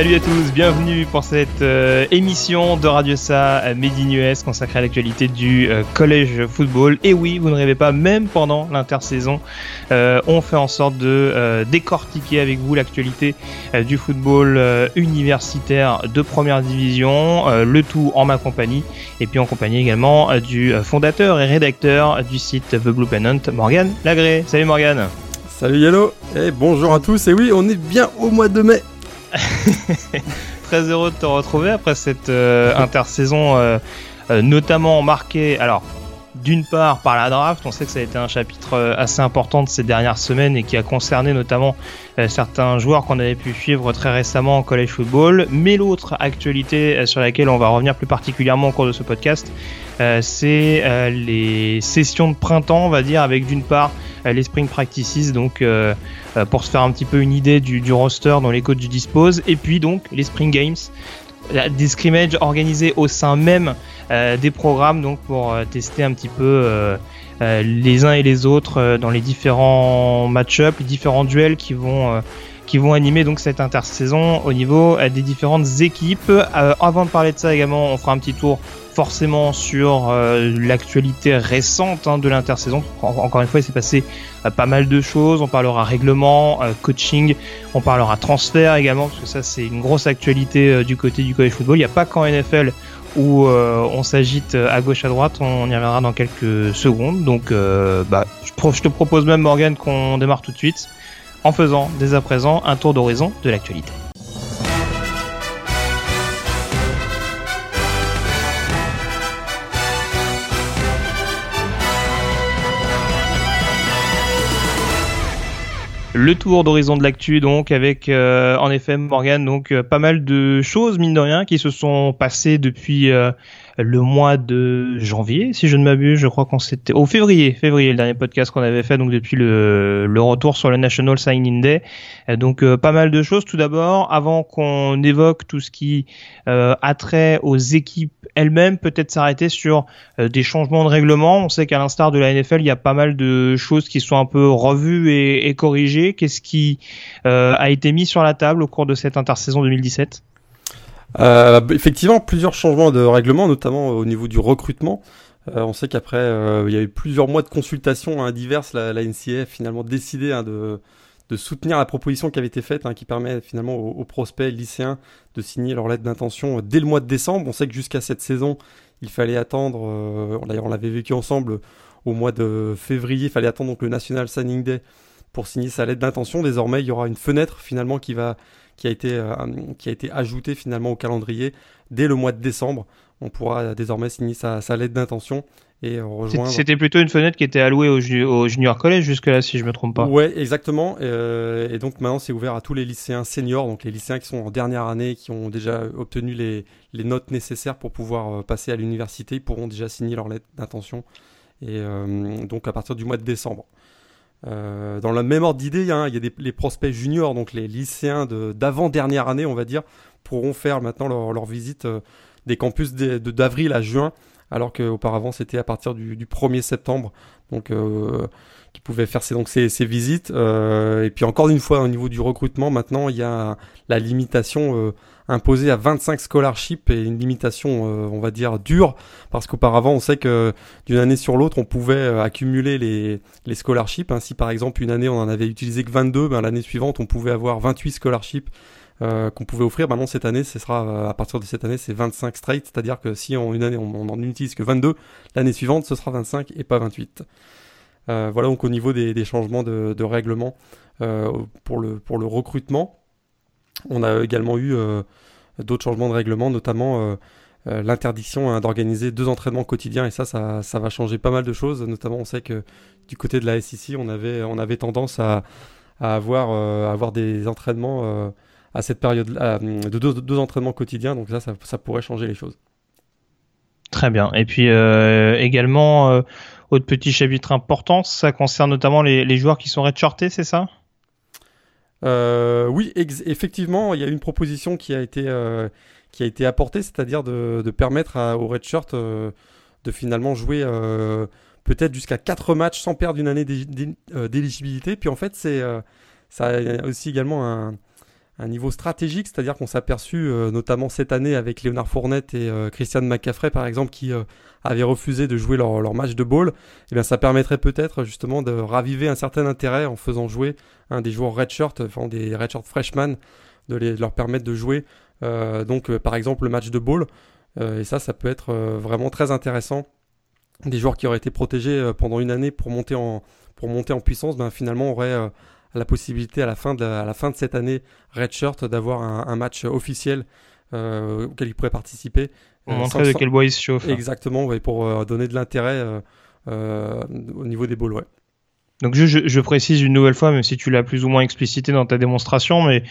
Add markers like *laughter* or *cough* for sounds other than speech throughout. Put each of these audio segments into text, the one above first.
Salut à tous, bienvenue pour cette euh, émission de Radio Sa euh, Made in US consacrée à l'actualité du euh, collège football. Et oui, vous ne rêvez pas, même pendant l'intersaison, on fait en sorte de décortiquer avec vous l'actualité du football universitaire de première division, le tout en ma compagnie, et puis en compagnie également du fondateur et rédacteur du site The Blue Pennant, Morgan Lagré. Salut Morgan Salut Yellow, et bonjour à tous, et oui, on est bien au mois de mai *laughs* Très heureux de te retrouver après cette euh, intersaison, euh, euh, notamment marquée. Alors, d'une part par la draft, on sait que ça a été un chapitre assez important de ces dernières semaines et qui a concerné notamment certains joueurs qu'on avait pu suivre très récemment en college football. Mais l'autre actualité sur laquelle on va revenir plus particulièrement au cours de ce podcast, c'est les sessions de printemps, on va dire, avec d'une part les spring practices, donc euh, euh, pour se faire un petit peu une idée du, roster dont les coachs disposent, et puis donc les spring games, des scrimmages organisés au sein même euh, des programmes, donc pour tester un petit peu les uns et les autres dans les différents match-ups, les différents duels qui vont qui vont animer donc cette intersaison au niveau des différentes équipes. avant de parler de ça également, on fera un petit tour forcément sur euh, l'actualité récente hein, de l'intersaison. encore une fois, il s'est passé euh, pas mal de choses. On parlera règlement, euh, coaching, on parlera transfert également, parce que ça c'est une grosse actualité du côté du college football. Il n'y a pas qu'en NFL où on s'agite à gauche à droite, on y reviendra dans quelques secondes. Donc bah, je te propose même Morgan qu'on démarre tout de suite en faisant dès à présent un tour d'horizon de l'actualité. Le tour d'horizon de l'actu donc avec euh, en effet Morgan donc euh, pas mal de choses mine de rien qui se sont passées depuis euh, le mois de janvier, si je ne m'abuse. Je crois qu'on s'était au février, février, le dernier podcast qu'on avait fait, donc depuis le, le retour sur le National Signing Day. Euh, donc euh, pas mal de choses. Tout d'abord, avant qu'on évoque tout ce qui euh, a trait aux équipes elles-mêmes, peut-être s'arrêter sur des changements de règlement. On sait qu'à l'instar de la NFL, il y a pas mal de choses qui sont un peu revues et, et corrigées. Qu'est-ce qui a été mis sur la table au cours de cette intersaison 2017 euh, effectivement, plusieurs changements de règlement, notamment au niveau du recrutement. Euh, on sait qu'après, euh, il y a eu plusieurs mois de consultations hein, diverses. La, la NCA a finalement décidé hein, de, de, soutenir la proposition qui avait été faite, hein, qui permet finalement aux, prospects lycéens de signer leur lettre d'intention dès le mois de décembre. On sait que jusqu'à cette saison, il fallait attendre, d'ailleurs on l'avait vécu ensemble au mois de février, il fallait attendre donc le National Signing Day pour signer sa lettre d'intention. Désormais, il y aura une fenêtre finalement qui va qui a été, euh, qui a été ajouté finalement au calendrier dès le mois de décembre. On pourra désormais signer sa, lettre d'intention et rejoindre. C'était plutôt une fenêtre qui était allouée au, junior collège jusque-là, si je me trompe pas. Ouais, exactement. Euh, et donc maintenant, c'est ouvert à tous les lycéens seniors, donc les lycéens qui sont en dernière année, qui ont déjà obtenu les, les notes nécessaires pour pouvoir euh, passer à l'université, ils pourront déjà signer leur lettre d'intention. Et donc à partir du mois de décembre. Euh, dans le même ordre d'idée, hein, il y a des, les prospects juniors, donc les lycéens d'avant-dernière année, on va dire, pourront faire maintenant leur, visite euh, des campus d'avril à juin, alors qu'auparavant c'était à partir du, 1er septembre, donc euh, qui pouvaient faire ces, donc ces, ces visites. et puis encore une fois, au niveau du recrutement, maintenant il y a la limitation imposé à 25 scholarships et une limitation, euh, on va dire, dure, parce qu'auparavant, on sait que d'une année sur l'autre, on pouvait euh, accumuler les, les scholarships. Hein. Si par exemple, une année, on en avait utilisé que 22, ben, l'année suivante, on pouvait avoir 28 scholarships euh, qu'on pouvait offrir. Maintenant, cette année, ce sera, à partir de cette année, c'est 25 straight, c'est-à-dire que si en une année, on, n'en utilise que 22, l'année suivante, ce sera 25 et pas 28. voilà donc au niveau des, des changements de, de règlement pour, le, pour le recrutement. On a également eu euh, d'autres changements de règlement, notamment euh, euh, l'interdiction hein, d'organiser deux entraînements quotidiens et ça, ça, va changer pas mal de choses. Notamment, on sait que du côté de la SEC, on avait, tendance à, avoir, des entraînements à cette période de deux, entraînements quotidiens. Donc ça, pourrait changer les choses. Très bien. Et puis également, autre petit chapitre important, ça concerne notamment les, les joueurs qui sont redshortés, c'est ça? Euh, oui, effectivement, il y a une proposition qui a été, euh, qui a été apportée, c'est-à-dire de, permettre à, au Redshirt euh, de finalement jouer euh, peut-être jusqu'à 4 matchs sans perdre une année d'éligibilité. Puis en fait, c'est ça a aussi également un, un niveau stratégique, c'est-à-dire qu'on s'est aperçu euh, notamment cette année avec Léonard Fournette et euh, Christian McCaffrey par exemple qui euh, avaient refusé de jouer leur, match de ball, eh bien ça permettrait peut-être justement de raviver un certain intérêt en faisant jouer un des joueurs redshirt, enfin des redshirt freshmen, de, les, leur permettre de jouer donc par exemple le match de ball, et ça ça peut être vraiment très intéressant. Des joueurs qui auraient été protégés pendant une année pour monter en, pour monter en puissance, ben finalement auraient la possibilité à la fin de, à la fin de cette année Redshirt d'avoir un, match officiel euh, auquel il pourrait participer. Pour euh, montrer de quel bois il se chauffe. Exactement, pour euh, donner de l'intérêt au niveau des balls. Ouais. Donc je, je, précise une nouvelle fois, même si tu l'as plus ou moins explicité dans ta démonstration, mais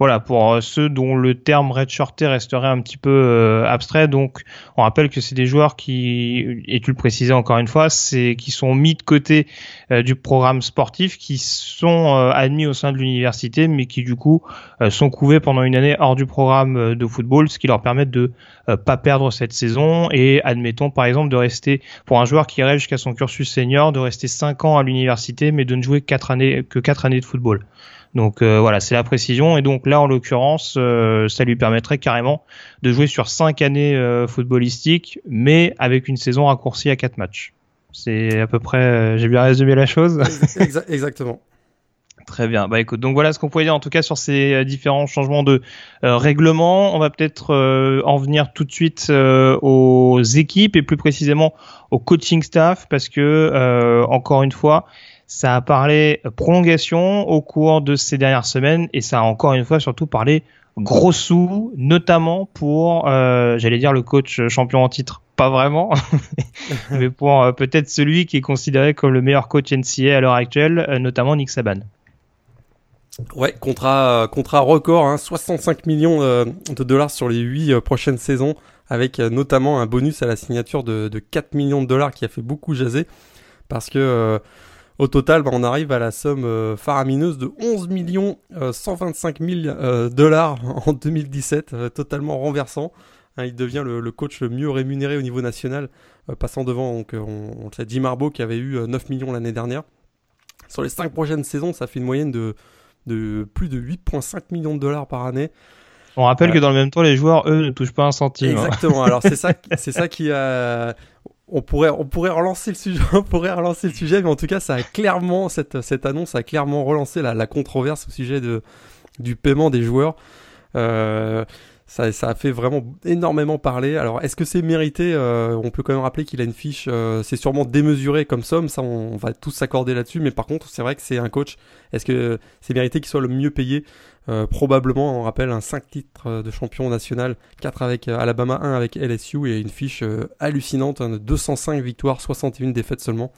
voilà, pour euh, ceux dont le terme redshirté resterait un petit peu euh, abstrait, donc on rappelle que c'est des joueurs qui, et tu le précisais encore une fois, c'est qui sont mis de côté euh, du programme sportif, qui sont admis au sein de l'université, mais qui du coup sont couvés pendant une année hors du programme de football, ce qui leur permet de pas perdre cette saison et admettons par exemple de rester pour un joueur qui rêve jusqu'à son cursus senior, de rester 5 ans à l'université mais de ne jouer quatre années, que 4 années de football. Donc euh, voilà, c'est la précision. Et donc là, en l'occurrence, euh, ça lui permettrait carrément de jouer sur 5 années euh, footballistiques, mais avec une saison raccourcie à 4 matchs. C'est à peu près, j'ai bien résumé la chose. Exactement. Très bien. Bah écoute, donc voilà ce qu'on pouvait dire en tout cas sur ces différents changements de règlement. On va peut-être en venir tout de suite aux équipes et plus précisément au coaching staff parce que encore une fois, ça a parlé prolongation au cours de ces dernières semaines et ça a encore une fois surtout parlé gros sous, notamment pour, euh, j'allais dire le coach champion en titre, pas vraiment, *laughs* mais pour euh, peut-être celui qui est considéré comme le meilleur coach NCA à l'heure actuelle, euh, notamment Nick Saban. Ouais, contrat, contrat record, hein, 65 millions de dollars sur les 8 prochaines saisons, avec notamment un bonus à la signature de, de, 4 millions de dollars qui a fait beaucoup jaser, parce que au total, bah, on arrive à la somme euh, faramineuse de 11 millions 125 euh, 000 euh, dollars *laughs* en 2017, totalement renversant. Hein, il devient le, coach le mieux rémunéré au niveau national, passant devant donc, on, on Jim Harbaugh qui avait eu 9 millions l'année dernière. Sur les 5 prochaines saisons, ça fait une moyenne de, de plus de 8,5 millions de dollars par année. On rappelle que dans le même temps, les joueurs, eux, ne touchent pas un centime. Hein. Exactement. Alors c'est ça, *laughs* c'est ça qui a on pourrait, relancer le sujet, *laughs* on pourrait relancer le sujet, mais en tout cas, ça a clairement cette, cette annonce a clairement relancé la, controverse au sujet du paiement des joueurs. Euh, ça, ça, a fait vraiment énormément parler. Alors, est-ce que c'est mérité euh, On peut quand même rappeler qu'il a une fiche, euh, c'est sûrement démesuré comme somme, ça on, va tous s'accorder là-dessus, mais par contre, c'est vrai que c'est un coach. Est-ce que c'est mérité qu'il soit le mieux payé? Euh, Probablement, on rappelle, un 5 titres de champion national, 4 avec Alabama, 1 avec LSU, et une fiche hallucinante, hein, de 205 victoires, 61 défaites seulement.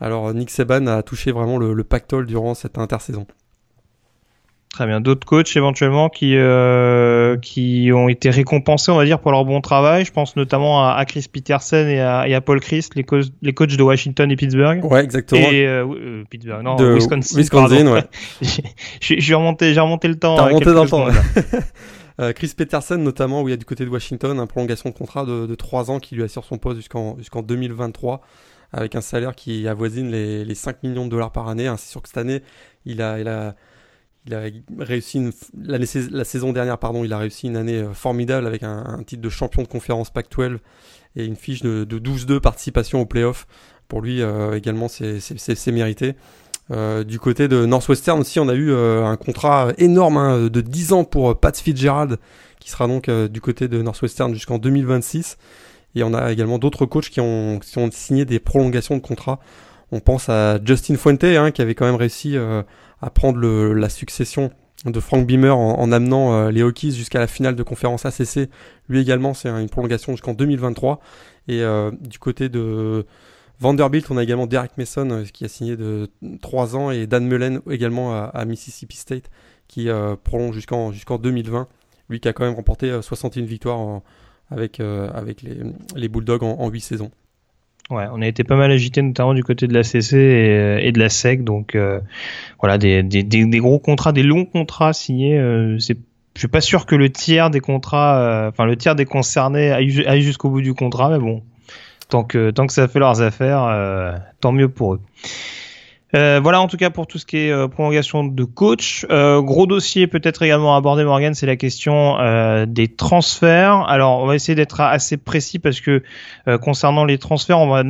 Alors, Nick Saban a touché vraiment le pactole durant cette intersaison. Très bien. D'autres coachs éventuellement qui euh, qui ont été récompensés, on va dire, pour leur bon travail. Je pense notamment à, Chris Peterson et à, Paul Christ, les, co les coachs de Washington et Pittsburgh. Ouais, exactement. Et euh, euh, Pittsburgh, non, de Wisconsin. Wisconsin, ouais. *laughs* J'ai remonté, j'ai remonté le temps. T'as remonté dans le temps. *laughs* Chris Peterson notamment, où il y a du côté de Washington, un prolongation de contrat de, de 3 ans qui lui assure son poste jusqu'en jusqu'en 2023 avec un salaire qui avoisine les, les 5 millions de dollars par année. Hein, c'est sûr que cette année, il a, il a, il a réussi la, saison dernière, pardon, il a réussi une année euh, formidable avec un, titre de champion de conférence Pac-12 et une fiche de, de 12-2 participation au playoff. Pour lui euh, également, c'est mérité. Euh, du côté de Northwestern aussi, on a eu un contrat énorme hein, de 10 ans pour Pat Fitzgerald, qui sera donc du côté de Northwestern jusqu'en 2026. Et on a également d'autres coachs qui ont, qui ont signé des prolongations de contrat. On pense à Justin Fuente, hein, qui avait quand même réussi à prendre la succession de Frank Beamer en, amenant euh, les Hokies jusqu'à la finale de conférence ACC. Lui également, c'est une prolongation jusqu'en 2023. Et euh, du côté de Vanderbilt, on a également Derek Mason euh, qui a signé de 3 ans et Dan Mullen également à, Mississippi State qui prolonge jusqu'en jusqu'en 2020. Lui qui a quand même remporté 61 victoires avec, avec les, les Bulldogs en, en 8 saisons. Ouais, on a été pas mal agité notamment du côté de la CC et, et de la SEC, donc euh, voilà des, gros contrats, des longs contrats signés. Euh, c'est, je suis pas sûr que le tiers des contrats, euh, enfin le tiers des concernés aille, jusqu'au bout du contrat, mais bon, tant que tant que ça fait leurs affaires, tant mieux pour eux. Euh, voilà en tout cas pour tout ce qui est euh, prolongation de coach. Euh, gros dossier peut-être également abordé Morgan, c'est la question des transferts. Alors on va essayer d'être assez précis parce que concernant les transferts, on va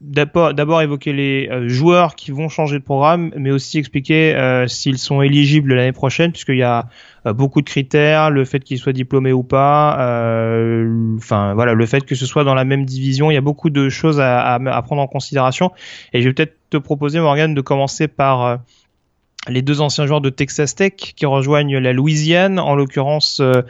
d'abord évoquer les joueurs qui vont changer de programme, mais aussi expliquer s'ils sont éligibles l'année prochaine, puisqu'il y a beaucoup de critères, le fait qu'ils soient diplômés ou pas, enfin voilà, le fait que ce soit dans la même division, il y a beaucoup de choses à, à prendre en considération. Et je vais peut-être proposer, Morgan, de commencer par euh, les deux anciens joueurs de Texas Tech qui rejoignent la Louisiane, en l'occurrence euh,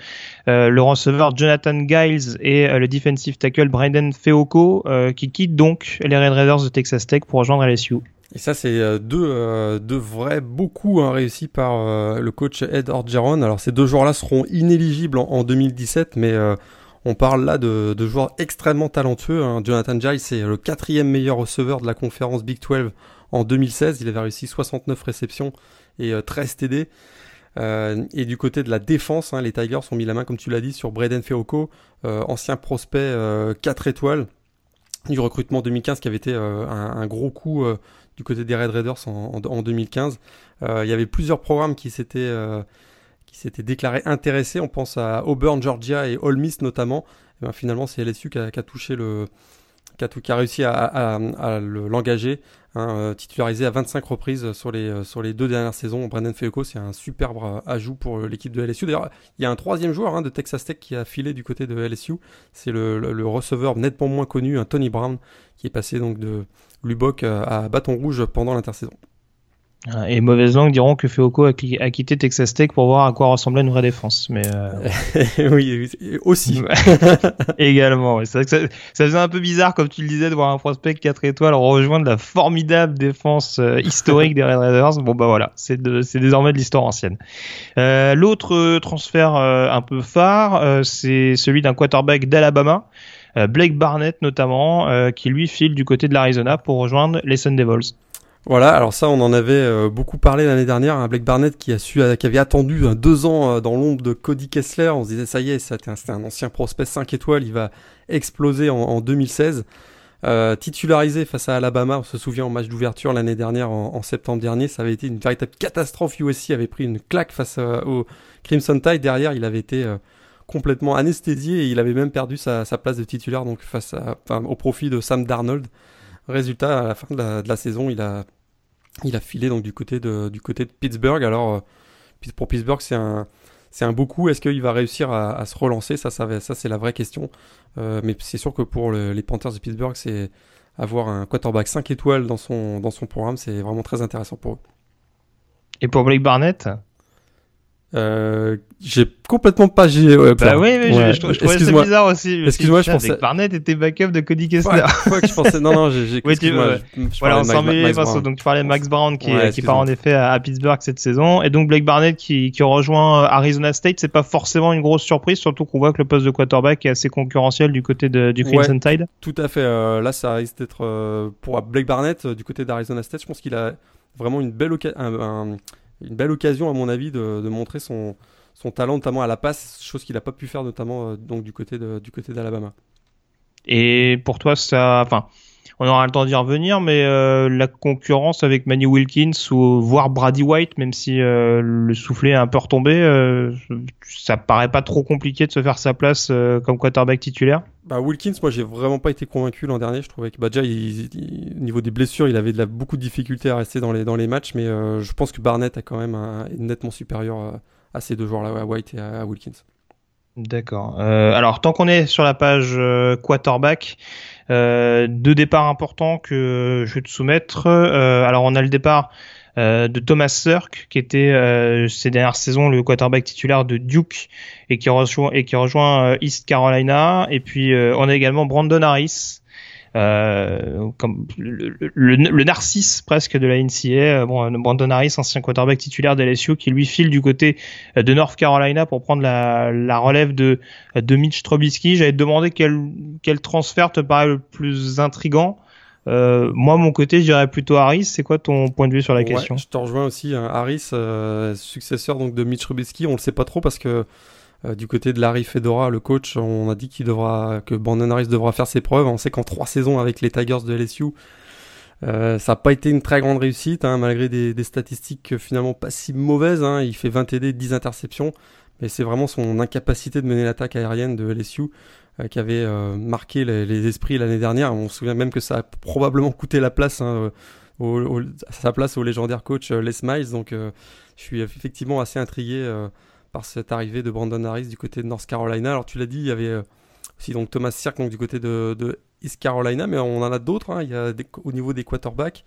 euh, le receveur Jonathan Giles et le defensive tackle Brendan Feoko, qui quittent donc les Red Raiders de Texas Tech pour rejoindre LSU. Et ça, c'est deux, deux vrais beaucoup hein, réussis par le coach Ed Orgeron. Alors ces deux joueurs-là seront inéligibles en, en 2017, mais on parle là de, joueurs extrêmement talentueux. Hein. Jonathan Giles, c'est le quatrième meilleur receveur de la conférence Big 12 en 2016. Il avait réussi 69 réceptions et 13 euh, TD. Euh, et du côté de la défense, hein, les Tigers ont mis la main, comme tu l'as dit, sur Braden Feoko, euh, ancien prospect 4 étoiles du recrutement 2015 qui avait été un, gros coup du côté des Red Raiders en 2015. il y avait plusieurs programmes qui s'étaient qui s'étaient déclarés intéressés. On pense à Auburn, Georgia et Ole Miss notamment. Eh ben, finalement, c'est LSU qui a, touché le, qui a, réussi à, l'engager, hein, euh, titularisé à 25 reprises sur les, euh, sur les deux dernières saisons. Brandon Feuco, c'est un superbe ajout pour l'équipe de LSU. D'ailleurs, il y a un troisième joueur hein, de Texas Tech qui a filé du côté de LSU. C'est le, receveur nettement moins connu, un Tony Brown, qui est passé donc de Lubbock à Bâton Rouge pendant l'intersaison. Et mauvaise langue diront que Feoko a, quitté Texas Tech pour voir à quoi ressemblait une vraie défense. Mais euh, *laughs* oui, aussi. *laughs* Également. C'est vrai que ça, ça, faisait un peu bizarre, comme tu le disais, de voir un prospect 4 étoiles rejoindre la formidable défense euh, historique des Red Raiders. Bon bah voilà, c'est désormais de l'histoire ancienne. Euh, L'autre transfert euh, un peu phare, c'est celui d'un quarterback d'Alabama. Blake Barnett notamment, qui lui file du côté de l'Arizona pour rejoindre les Sun Devils. Voilà, alors ça, on en avait euh, beaucoup parlé l'année dernière. Un Blake Barnett qui a su, euh, qui avait attendu euh, deux ans dans l'ombre de Cody Kessler. On se disait ça y est, c'était un, ancien prospect 5 étoiles, il va exploser en, 2016. titularisé face à Alabama, on se souvient en match d'ouverture l'année dernière, en, septembre dernier, ça avait été une véritable catastrophe. USC avait pris une claque face au Crimson Tide. Derrière, il avait été complètement anesthésié et il avait même perdu sa, place de titulaire donc face au profit de Sam Darnold. Résultat, à la fin de la, saison, il a, il a filé donc du côté de, du côté de Pittsburgh. Alors, euh, pour Pittsburgh, c'est un, c'est un beau coup. Est-ce qu'il va réussir à, se relancer? Ça, ça, c'est la vraie question. Euh, mais c'est sûr que pour les Panthers de Pittsburgh, c'est avoir un quarterback 5 étoiles dans son, dans son programme, c'est vraiment très intéressant pour eux. Et pour Blake Barnett? Euh, j'ai complètement pas j'ai bah oui mais je, je, trouvais ça bizarre aussi excuse-moi je pensais Barnett était backup de Cody Kessler. *laughs* ouais, que je pensais non non j'ai oui, tu, ouais. voilà on s'en met donc tu parlais de Max Brown qui, qui part en effet à, Pittsburgh cette saison. Et donc Blake Barnett qui, qui rejoint euh, Arizona State c'est pas forcément une grosse surprise surtout qu'on voit que le poste de quarterback est assez concurrentiel du côté de, du Crimson Tide. Tout à fait euh, là ça risque d'être euh, pour Blake Barnett du côté d'Arizona State je pense qu'il a vraiment une belle occasion une belle occasion, à mon avis, de, montrer son, talent, notamment à la passe, chose qu'il n'a pas pu faire, notamment euh, du côté d'Alabama. Et pour toi, ça. Enfin, on aura le temps d'y revenir, mais euh, la concurrence avec Manny Wilkins ou voire Brady White, même si euh, le soufflet est un peu retombé, euh, ça paraît pas trop compliqué de se faire sa place comme quarterback titulaire? Bah Wilkins, moi j'ai vraiment pas été convaincu l'an dernier. Je trouvais que bah, déjà au niveau des blessures, il avait beaucoup de difficultés à rester dans les, dans les matchs, mais je pense que Barnett a quand même un, nettement supérieur à ces deux joueurs-là, à White et à Wilkins. D'accord. Euh, alors tant qu'on est sur la page euh, quarterback, euh, deux départs importants que je vais te soumettre. Euh, alors on a le départ de Thomas Sirk qui était ces dernières saisons le quarterback titulaire de Duke et qui rejoint rejoint East Carolina. Et puis on a également Brandon Harris euh, comme le, narcisse presque de la NCA. Euh, Brandon Harris, ancien quarterback titulaire d'LSU, qui lui file du côté euh, de North Carolina pour prendre la, la relève de, de Mitch Trubisky. J'avais demandé quel, quel transfert te paraît le plus intrigant. Euh, moi, mon côté, je dirais plutôt Harris. C'est quoi ton point de vue sur la question? Je te rejoins aussi. Hein. Harris, successeur donc de Mitch Trubisky, on le sait pas trop parce que euh, du côté de Larry Fedora, le coach, on a dit qu'il devra, que Brandon Harris devra faire ses preuves. On sait qu'en trois saisons avec les Tigers de LSU, ça n'a pas été une très grande réussite, hein, malgré des, statistiques finalement pas si mauvaises. Hein. Il fait 20 TD, 10 interceptions, mais c'est vraiment son incapacité de mener l'attaque aérienne de LSU qui avait marqué les, esprits l'année dernière. On se souvient même que ça a probablement coûté la place, hein, sa place au légendaire coach Les Miles. Donc je suis effectivement assez intrigué par cette arrivée de Brandon Harris du côté de North Carolina. Alors tu l'as dit, il y avait euh, aussi donc Thomas Sirk du côté de, East Carolina, mais on en a d'autres. Hein. Il y a au niveau des quarterbacks.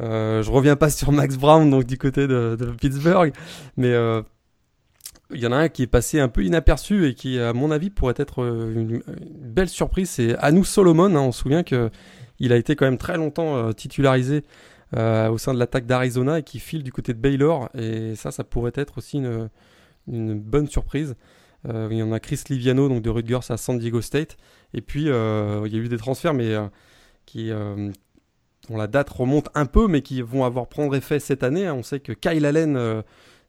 Euh, je reviens pas sur Max Brown donc du côté de, Pittsburgh, mais euh, il y en a un qui est passé un peu inaperçu et qui, à mon avis, pourrait être euh, une, belle surprise. C'est Anu Solomon. Hein. On se souvient que il a été quand même très longtemps titularisé au sein de l'attaque d'Arizona et qui file du côté de Baylor. Et ça, ça pourrait être aussi une, bonne surprise. Euh, il y en a Chris Liviano donc de Rutgers à San Diego State. Et puis euh, il y a eu des transferts, mais euh, qui dont la date remonte un peu, mais qui vont avoir prendre effet cette année. On sait que Kyle Allen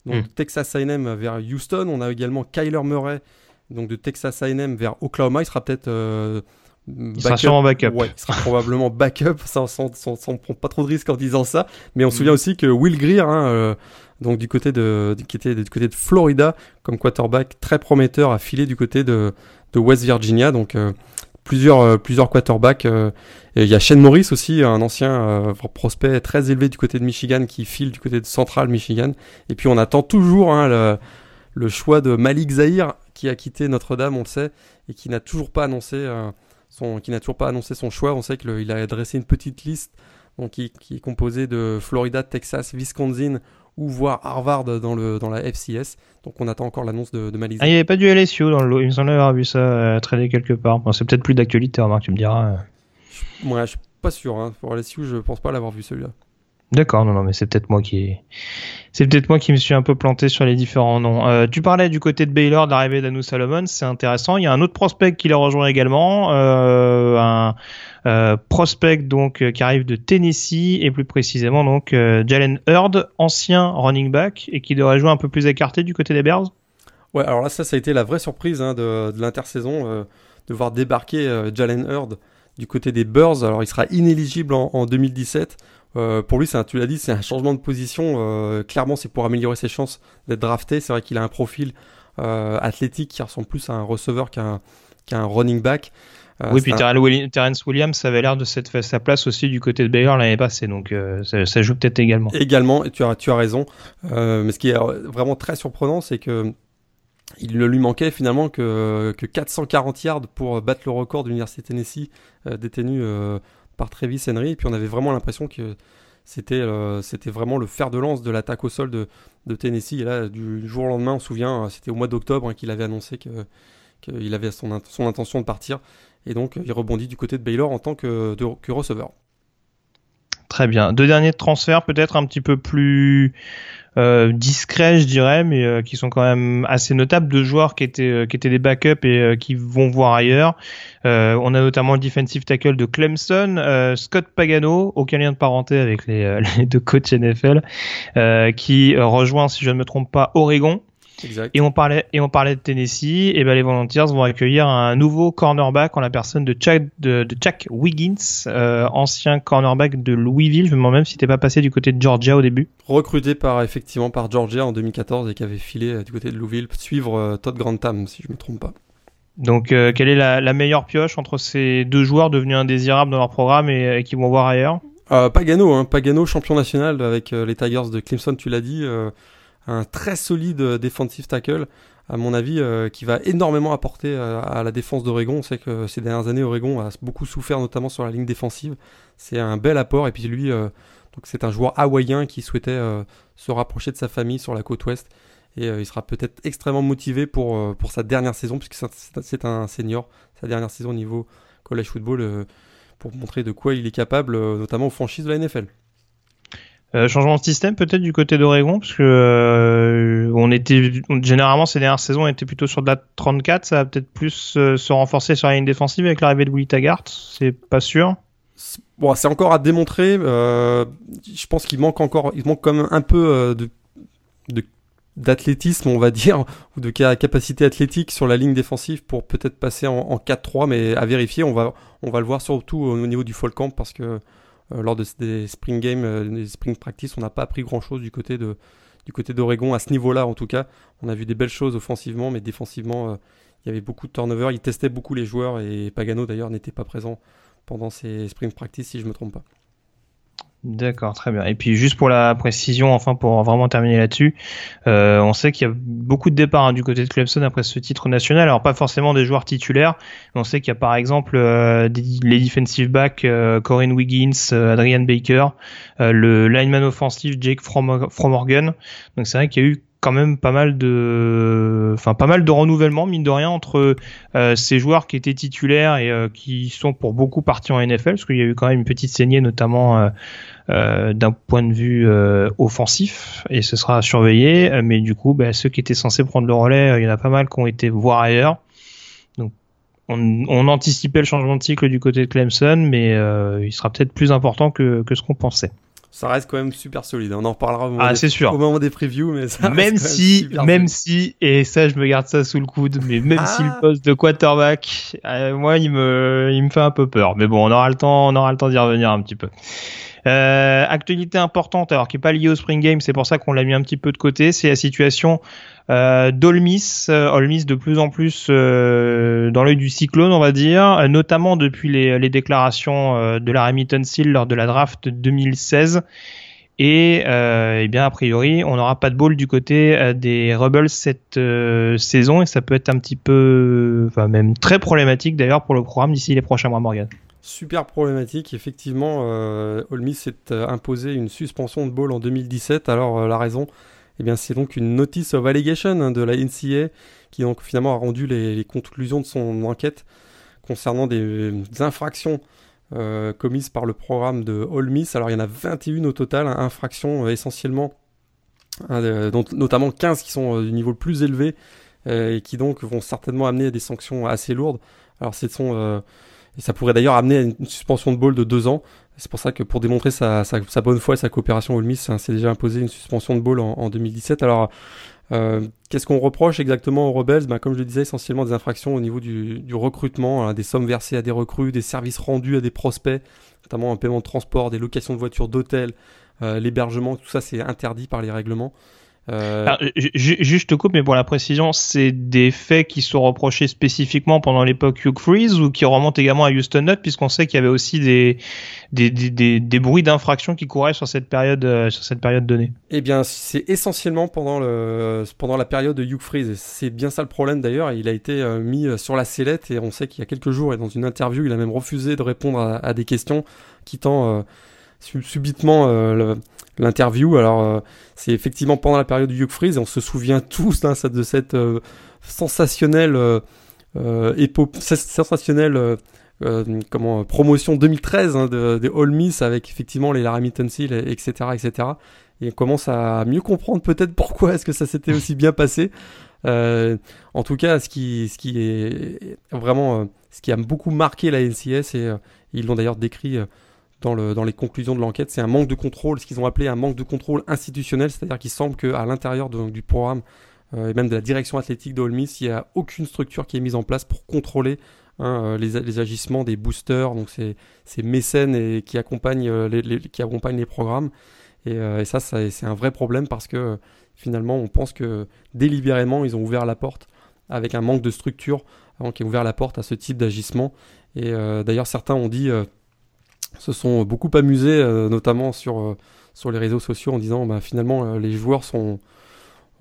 donc, hmm. Texas A&M vers Houston. On a également Kyler Murray donc de Texas A&M vers Oklahoma. Il sera peut-être il sera sûrement backup. Ouais, il sera probablement backup. Ça, on, prend pas trop de risques en disant ça. Mais on se hmm. souvient aussi que Will Greer, hein, donc du côté de, qui était du côté de Florida, comme quarterback très prometteur à filer du côté de, de West Virginia. Donc euh, plusieurs, euh, plusieurs quarterbacks. Euh, et il y a Shane Morris aussi, un ancien prospect très élevé du côté de Michigan qui file du côté de Central Michigan. Et puis on attend toujours hein, le, le, choix de Malik Zahir qui a quitté Notre-Dame, on le sait, et qui n'a toujours pas annoncé son, qui n'a toujours pas annoncé son choix. On sait qu'il a dressé une petite liste donc, qui, qui est composée de Florida, Texas, Wisconsin, ou voir Harvard dans, le, dans la FCS. Donc on attend encore l'annonce de, de Malik. Ah, il n'y avait pas du LSU dans le lot. Il me semble avoir vu ça euh, traîner quelque part. Bon, c'est peut-être plus d'actualité, remarque, tu me diras. Moi, je suis pas sûr. Hein. Pour LSU, je pense pas l'avoir vu celui-là. D'accord, non, non, mais c'est peut-être moi qui c'est peut-être moi qui me suis un peu planté sur les différents noms. Euh, tu parlais du côté de Baylor de l'arrivée d'Anu Salomon, c'est intéressant. Il y a un autre prospect qui l'a rejoint également, euh, un euh, prospect donc qui arrive de Tennessee et plus précisément donc Jalen Hurd, ancien running back et qui devrait jouer un peu plus écarté du côté des Bears. Ouais, alors là ça, ça a été la vraie surprise hein, de, l'intersaison de voir débarquer Jalen Hurd du côté des Bears. Alors il sera inéligible en 2017. Euh, pour lui, un, tu l'as dit, c'est un changement de position. Euh, clairement, c'est pour améliorer ses chances d'être drafté. C'est vrai qu'il a un profil euh, athlétique qui ressemble plus à un receveur qu'à un, running back. oui, puis Terrence Williams ça avait l'air de fait sa place aussi du côté de Baylor l'année passée, donc ça, joue peut-être également. Également, et tu as, tu as raison. mais ce qui est vraiment très surprenant, c'est que il ne lui manquait finalement que, que 440 yards pour battre le record de l'Université Tennessee détenu par Travis Henry. Et puis on avait vraiment l'impression que c'était euh, c'était vraiment le fer de lance de l'attaque au sol de, Tennessee. Et là, du jour au lendemain, on se souvient, c'était au mois d'octobre hein, qu'il avait annoncé qu'il avait son, son, intention de partir. Et donc, il rebondit du côté de Baylor en tant que, que receveur. Très bien. Deux derniers transferts, peut-être un petit peu plus euh, discrets, je dirais, mais euh, qui sont quand même assez notables. Deux joueurs qui étaient euh, qui étaient des backups et euh, qui vont voir ailleurs. on a notamment le defensive tackle de Clemson, Scott Pagano, aucun lien de parenté avec les, *laughs* les deux coachs NFL, qui rejoint, si je ne me trompe pas, Oregon. Et on parlait et on parlait de Tennessee. Et ben les Volunteers vont accueillir un nouveau cornerback en la personne de Chuck de, de Wiggins, euh, ancien cornerback de Louisville. Je me demande même si t'es pas passé du côté de Georgia au début. Recruté par effectivement par Georgia en 2014 et qui avait filé euh, du côté de Louisville suivre euh, Todd Grantham si je me trompe pas. Donc, quelle est la, meilleure pioche entre ces deux joueurs devenus indésirables dans leur programme et, qui vont voir ailleurs? Pagano, hein, Pagano, champion national avec les Tigers de Clemson, tu l'as dit un très solide euh, defensive tackle, à mon avis, euh, qui va énormément apporter euh, à la défense d'Oregon. On sait que ces dernières années, Oregon a beaucoup souffert, notamment sur la ligne défensive. C'est un bel apport. Et puis lui, c'est un joueur hawaïen qui souhaitait se rapprocher de sa famille sur la côte ouest. Et il sera peut-être extrêmement motivé pour, pour sa dernière saison, puisque c'est un senior, sa dernière saison au niveau college football, pour montrer de quoi il est capable, notamment aux franchises de la NFL. Euh, changement de système peut-être du côté d'Oregon parce que euh, on était généralement ces dernières saisons on était plutôt sur de la 34 ça va peut-être plus euh, se renforcer sur la ligne défensive avec l'arrivée de Willy Taggart. C'est pas sûr. Bon c'est encore à démontrer. Je pense qu'il manque encore il manque quand même un peu de, d'athlétisme on va dire ou de capacité athlétique sur la ligne défensive pour peut-être passer en, en 4-3 mais à vérifier on va on va le voir surtout au niveau du fall camp parce que lors de, des spring games, des spring practice, on n'a pas appris grand-chose du côté du côté d'Oregon à ce niveau-là en tout cas. On a vu des belles choses offensivement, mais défensivement, il y avait beaucoup de turnover. Il testait beaucoup les joueurs et Pagano d'ailleurs n'était pas présent pendant ces spring practice si je me trompe pas. D'accord, très bien. Et puis juste pour la précision, enfin pour vraiment terminer là-dessus, euh, on sait qu'il y a beaucoup de départs hein, du côté de Clemson après ce titre national. Alors pas forcément des joueurs titulaires, mais on sait qu'il y a par exemple euh, les defensive backs euh, Corinne Wiggins, Adrian Baker, le lineman offensif Jake From Fromorgan. Donc c'est vrai qu'il y a eu quand même pas mal de, enfin pas mal de renouvellement mine de rien entre euh, ces joueurs qui étaient titulaires et euh, qui sont pour beaucoup partis en NFL, parce qu'il y a eu quand même une petite saignée notamment euh, d'un point de vue offensif et ce sera surveillé. Mais du coup, bah, ceux qui étaient censés prendre le relais, il y en a pas mal qui ont été voir ailleurs. Donc on, on, anticipait le changement de cycle du côté de Clemson, mais il sera peut-être plus important que, que ce qu'on pensait ça reste quand même super solide. On en reparlera au moment, ah, des, sûr. au moment des previews, mais ça même si, même si, et ça je me garde ça sous le coude, mais même si le ah. poste de quarterback, euh, moi il me, il me fait un peu peur. Mais bon, on aura le temps, on aura le temps d'y revenir un petit peu. Euh, actualité importante, alors qui est pas liée au Spring Game, c'est pour ça qu'on l'a mis un petit peu de côté, c'est la situation euh, d'Olmis, euh, Olmis de plus en plus euh, dans l'œil du cyclone, on va dire, notamment depuis les, les déclarations de la Remington Seal lors de la draft 2016. Et eh bien a priori, on n'aura pas de ball du côté des Rebels cette saison et ça peut être un petit peu, enfin même très problématique d'ailleurs pour le programme d'ici les prochains mois, Morgan. Super problématique, effectivement. Euh, s'est imposé une suspension de ball en 2017. Alors la raison, eh bien, c'est donc une notice of allegation hein, de la NCA qui donc finalement a rendu les, conclusions de son enquête concernant des, infractions euh, commises par le programme de All Miss. Alors il y en a 21 au total, hein, infractions euh, essentiellement, hein, dont, notamment 15 qui sont euh, du niveau le plus élevé et qui donc vont certainement amener à des sanctions assez lourdes. Alors ce sont et ça pourrait d'ailleurs amener à une suspension de ball de deux ans. C'est pour ça que pour démontrer sa, bonne foi et sa coopération, Ole Miss s'est déjà imposé une suspension de ball en, 2017. Alors, euh, qu'est-ce qu'on reproche exactement aux Rebels ben, Comme je le disais, essentiellement des infractions au niveau du, recrutement, hein, des sommes versées à des recrues, des services rendus à des prospects, notamment un paiement de transport, des locations de voitures, d'hôtels, euh, l'hébergement, tout ça c'est interdit par les règlements. Euh... juste te coupe, mais pour la précision, c'est des faits qui sont reprochés spécifiquement pendant l'époque Hugh Freeze ou qui remontent également à Houston Nutt, puisqu'on sait qu'il y avait aussi des, des, des, des, bruits d'infraction qui couraient sur cette période, euh, sur cette période donnée. Eh bien, c'est essentiellement pendant, le, pendant la période de Hugh Freeze. C'est bien ça le problème d'ailleurs. Il a été euh, mis sur la sellette et on sait qu'il y a quelques jours et dans une interview, il a même refusé de répondre à, des questions, quittant subitement l'interview. Alors, euh, c'est effectivement pendant la période du Hugh Freeze, et on se souvient *laughs* tous hein, de cette euh, sensationnelle, euh, sensationnelle promotion 2013 hein, de, All Miss avec effectivement les Larry Seal, etc., etc. Et on commence à mieux comprendre peut-être pourquoi est-ce que ça s'était aussi bien passé. en tout cas, ce qui, ce qui est vraiment, ce qui a beaucoup marqué la NCS, et ils l'ont d'ailleurs décrit dans, les conclusions de l'enquête, c'est un manque de contrôle, ce qu'ils ont appelé un manque de contrôle institutionnel, c'est-à-dire qu'il semble qu'à l'intérieur du programme euh, et même de la direction athlétique de Miss, il n'y a aucune structure qui est mise en place pour contrôler hein, euh, les, agissements des boosters, donc ces, mécènes et, qui, accompagnent, euh, les, qui accompagnent les programmes. Et, ça, c'est un vrai problème parce que finalement, on pense que délibérément, ils ont ouvert la porte avec un manque de structure, qui a ouvert la porte à ce type d'agissement. Et d'ailleurs, certains ont dit se sont beaucoup amusés, euh, notamment sur, euh, sur les réseaux sociaux, en disant bah, finalement euh, les joueurs sont.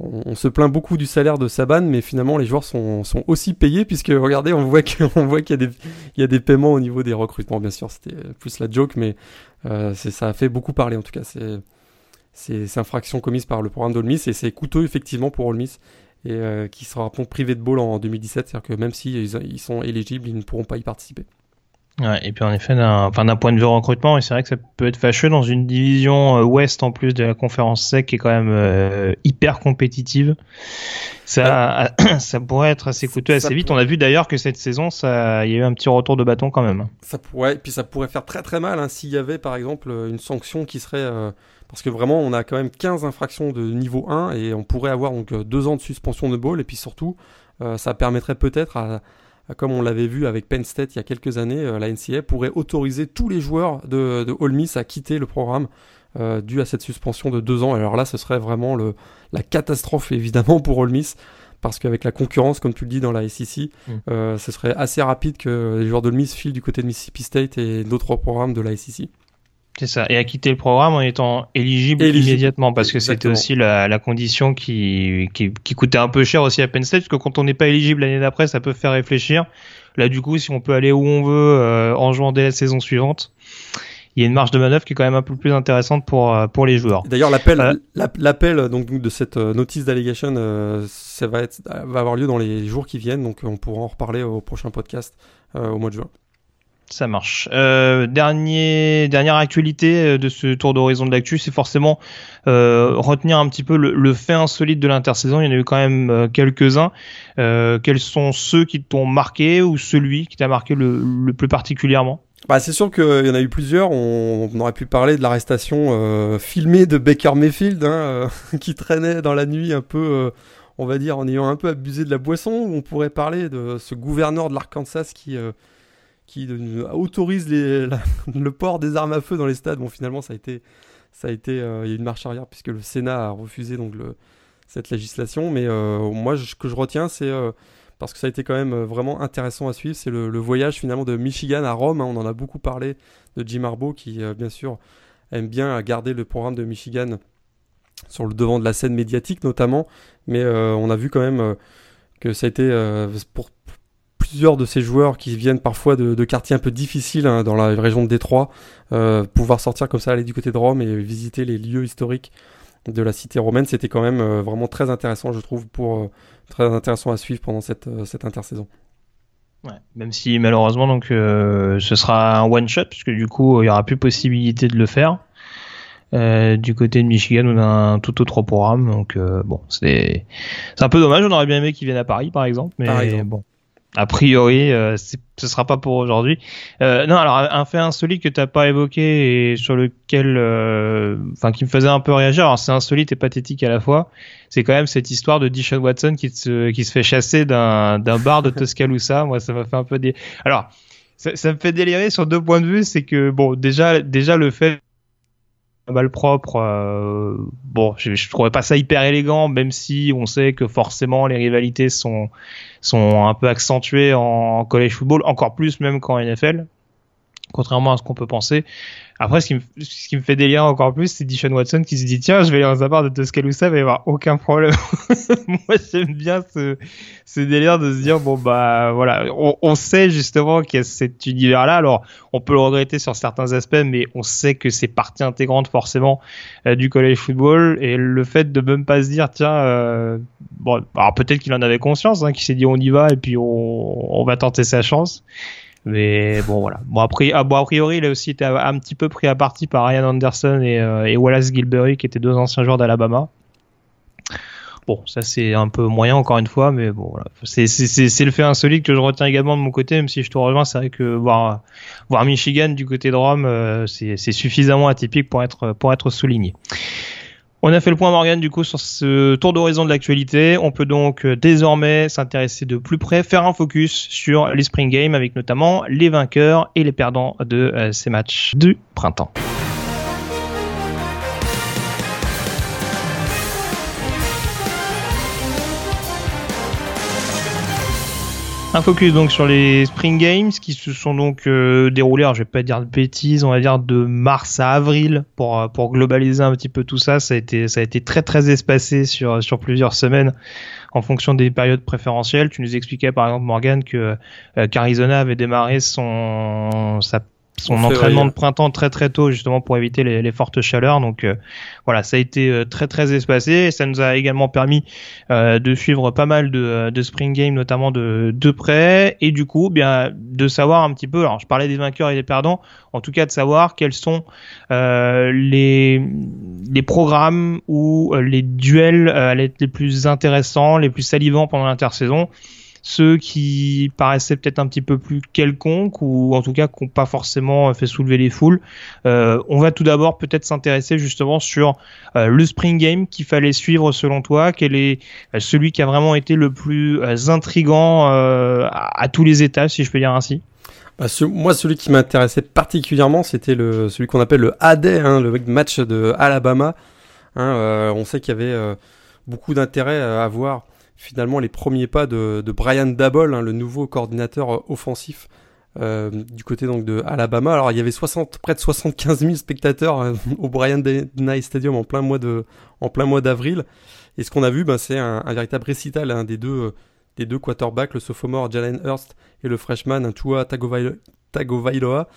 On, se plaint beaucoup du salaire de Saban, mais finalement les joueurs sont, sont aussi payés, puisque regardez, on voit *laughs* qu'il y, des, il y a des paiements au niveau des recrutements, bien sûr, c'était plus la joke, mais ça a fait beaucoup parler en tout cas. C'est ces infractions commises par le programme d'Olmis et c'est coûteux effectivement pour Olmis et qui sera privé de ball en 2017, c'est-à-dire que même s'ils si ils sont éligibles, ils ne pourront pas y participer. Ouais, et puis en effet, d'un enfin, point de vue recrutement, c'est vrai que ça peut être fâcheux dans une division euh, ouest en plus de la conférence sec qui est quand même euh, hyper compétitive. Ça, *coughs* ça pourrait être assez coûteux assez vite. On a vu d'ailleurs que cette saison, ça, il y a eu un petit retour de bâton quand même. Ça pourrait, puis ça pourrait faire très très mal hein, s'il y avait par exemple une sanction qui serait, euh, parce que vraiment on a quand même 15 infractions de niveau 1 et on pourrait avoir donc deux ans de suspension de ball et puis surtout, ça permettrait peut-être à comme on l'avait vu avec Penn State il y a quelques années, la NCAA pourrait autoriser tous les joueurs de, de Ole Miss à quitter le programme dû à cette suspension de deux ans. Alors là, ce serait vraiment le, la catastrophe évidemment pour Ole Miss parce qu'avec la concurrence, comme tu le dis dans la SEC, mm. euh, ce serait assez rapide que les joueurs de Miss filent du côté de Mississippi State et d'autres programmes de la SEC. C'est ça, et à quitter le programme en étant éligible, immédiatement, parce que c'était aussi la, condition qui, qui, coûtait un peu cher aussi à Penn State, parce que quand on n'est pas éligible l'année d'après, ça peut faire réfléchir. Là, du coup, si on peut aller où on veut euh, en jouant dès la saison suivante, il y a une marge de manœuvre qui est quand même un peu plus intéressante pour euh, pour les joueurs. D'ailleurs, l'appel euh, l'appel donc de cette euh, notice d'allégation, ça va être va avoir lieu dans les jours qui viennent, donc on pourra en reparler au prochain podcast au mois de juin. Ça marche. Euh, dernière actualité de ce tour d'horizon de l'actu, c'est forcément euh, retenir un petit peu le, fait insolite de l'intersaison. Il y en a eu quand même quelques-uns. Euh, quels sont ceux qui t'ont marqué ou celui qui t'a marqué le, plus particulièrement? Bah, c'est sûr qu'il y en a eu plusieurs. On, aurait pu parler de l'arrestation euh, filmée de Baker Mayfield, hein, euh, *laughs* qui traînait dans la nuit un peu, euh, on va dire, en ayant un peu abusé de la boisson. On pourrait parler de ce gouverneur de l'Arkansas qui, qui autorise les, *laughs* le port des armes à feu dans les stades. Bon, finalement, ça a été, ça a été, il y a une marche arrière puisque le Sénat a refusé donc cette législation. Mais moi, ce que je retiens, c'est parce que ça a été quand même euh, vraiment intéressant à suivre. C'est le, voyage finalement de Michigan à Rome. Hein. on en a beaucoup parlé de Jim Harbaugh qui, euh, bien sûr, aime bien garder le programme de Michigan sur le devant de la scène médiatique notamment. Mais euh, on a vu quand même que ça a été pour plusieurs de ces joueurs qui viennent parfois de, quartiers un peu difficiles hein, dans la région de Détroit, pouvoir sortir comme ça, aller du côté de Rome et visiter les lieux historiques de la cité romaine, c'était quand même vraiment très intéressant, je trouve, pour très intéressant à suivre pendant cette, euh, cette intersaison. Ouais, même si malheureusement donc euh, ce sera un one shot puisque du coup il y aura plus possibilité de le faire euh, du côté de Michigan ou d'un tout autre programme. Donc bon c'est c'est un peu dommage. On aurait bien aimé qu'ils viennent à Paris par exemple mais bon a priori, euh, ce sera pas pour aujourd'hui. Euh, non, alors un fait insolite que t'as pas évoqué et sur lequel, euh, enfin, qui me faisait un peu réagir. Alors c'est insolite et pathétique à la fois. C'est quand même cette histoire de Dishon Watson qui se qui se fait chasser d'un d'un bar de Tuscaloosa. Moi, ça m'a fait un peu. Alors, ça, ça, me fait délirer sur deux points de vue. C'est que bon, déjà déjà le fait balle propre, euh, bon, je, je, trouvais pas ça hyper élégant, même si on sait que forcément les rivalités sont sont un peu accentuées en college football, encore plus même qu'en NFL, contrairement à ce qu'on peut penser. Après, ce qui me, ce qui me fait délire encore plus, c'est Dishon Watson qui se dit tiens, je vais aller dans un bar de Tuscaloosa, il va y avoir aucun problème. *laughs* Moi, j'aime bien ce, ce délire de se dire bon bah voilà, on, on sait justement qu'il y a cet univers-là. Alors, on peut le regretter sur certains aspects, mais on sait que c'est partie intégrante forcément euh, du college football et le fait de même pas se dire tiens, euh, bon, alors peut-être qu'il en avait conscience, hein, qu'il s'est dit on y va et puis on, on va tenter sa chance. Mais bon, voilà. Bon, après, ah, a priori, il a aussi été un petit peu pris à partie par Ryan Anderson et, euh, et Wallace Gilberry, qui étaient deux anciens joueurs d'Alabama. Bon, ça c'est un peu moyen encore une fois, mais bon, voilà. C'est, le fait insolite que je retiens également de mon côté, même si je te rejoins, c'est vrai que voir, voir Michigan du côté de Rome, euh, c'est, c'est suffisamment atypique pour être, pour être souligné. On a fait le point Morgan du coup sur ce tour d'horizon de l'actualité. On peut donc euh, désormais s'intéresser de plus près, faire un focus sur les Spring Games avec notamment les vainqueurs et les perdants de euh, ces matchs du printemps. Un focus donc sur les Spring Games qui se sont donc euh, déroulés, alors je vais pas dire de bêtises, on va dire de mars à avril pour euh, pour globaliser un petit peu tout ça. Ça a été ça a été très très espacé sur sur plusieurs semaines en fonction des périodes préférentielles. Tu nous expliquais par exemple Morgan que euh, qu'Arizona avait démarré son sa son entraînement de printemps très très tôt justement pour éviter les, les fortes chaleurs. Donc euh, voilà, ça a été euh, très très espacé. ça nous a également permis euh, de suivre pas mal de, de spring game notamment de, de près et du coup bien de savoir un petit peu. Alors je parlais des vainqueurs et des perdants, en tout cas de savoir quels sont les les programmes ou les duels les plus intéressants, les plus salivants pendant l'intersaison ceux qui paraissaient peut-être un petit peu plus quelconques ou en tout cas qui n'ont pas forcément fait soulever les foules. Euh, on va tout d'abord peut-être s'intéresser justement sur euh, le Spring Game qu'il fallait suivre selon toi. Quel est euh, celui qui a vraiment été le plus intrigant à, tous les états, si je peux dire ainsi? Bah, moi, celui qui m'intéressait particulièrement, c'était le celui qu'on appelle le AD, hein, le match de Alabama. Hein, on sait qu'il y avait beaucoup d'intérêt à voir finalement les premiers pas de, Brian Dabble, hein, le nouveau coordinateur euh, offensif euh, du côté donc de Alabama. Alors il y avait 60, près de 75 000 spectateurs euh, au Brian Denny Stadium en plein mois de, en plein mois d'avril. Et ce qu'on a vu, ben, c'est un, véritable récital hein, des deux des deux quarterbacks, le sophomore Jalen Hurst et le freshman Tua Tagovailoa.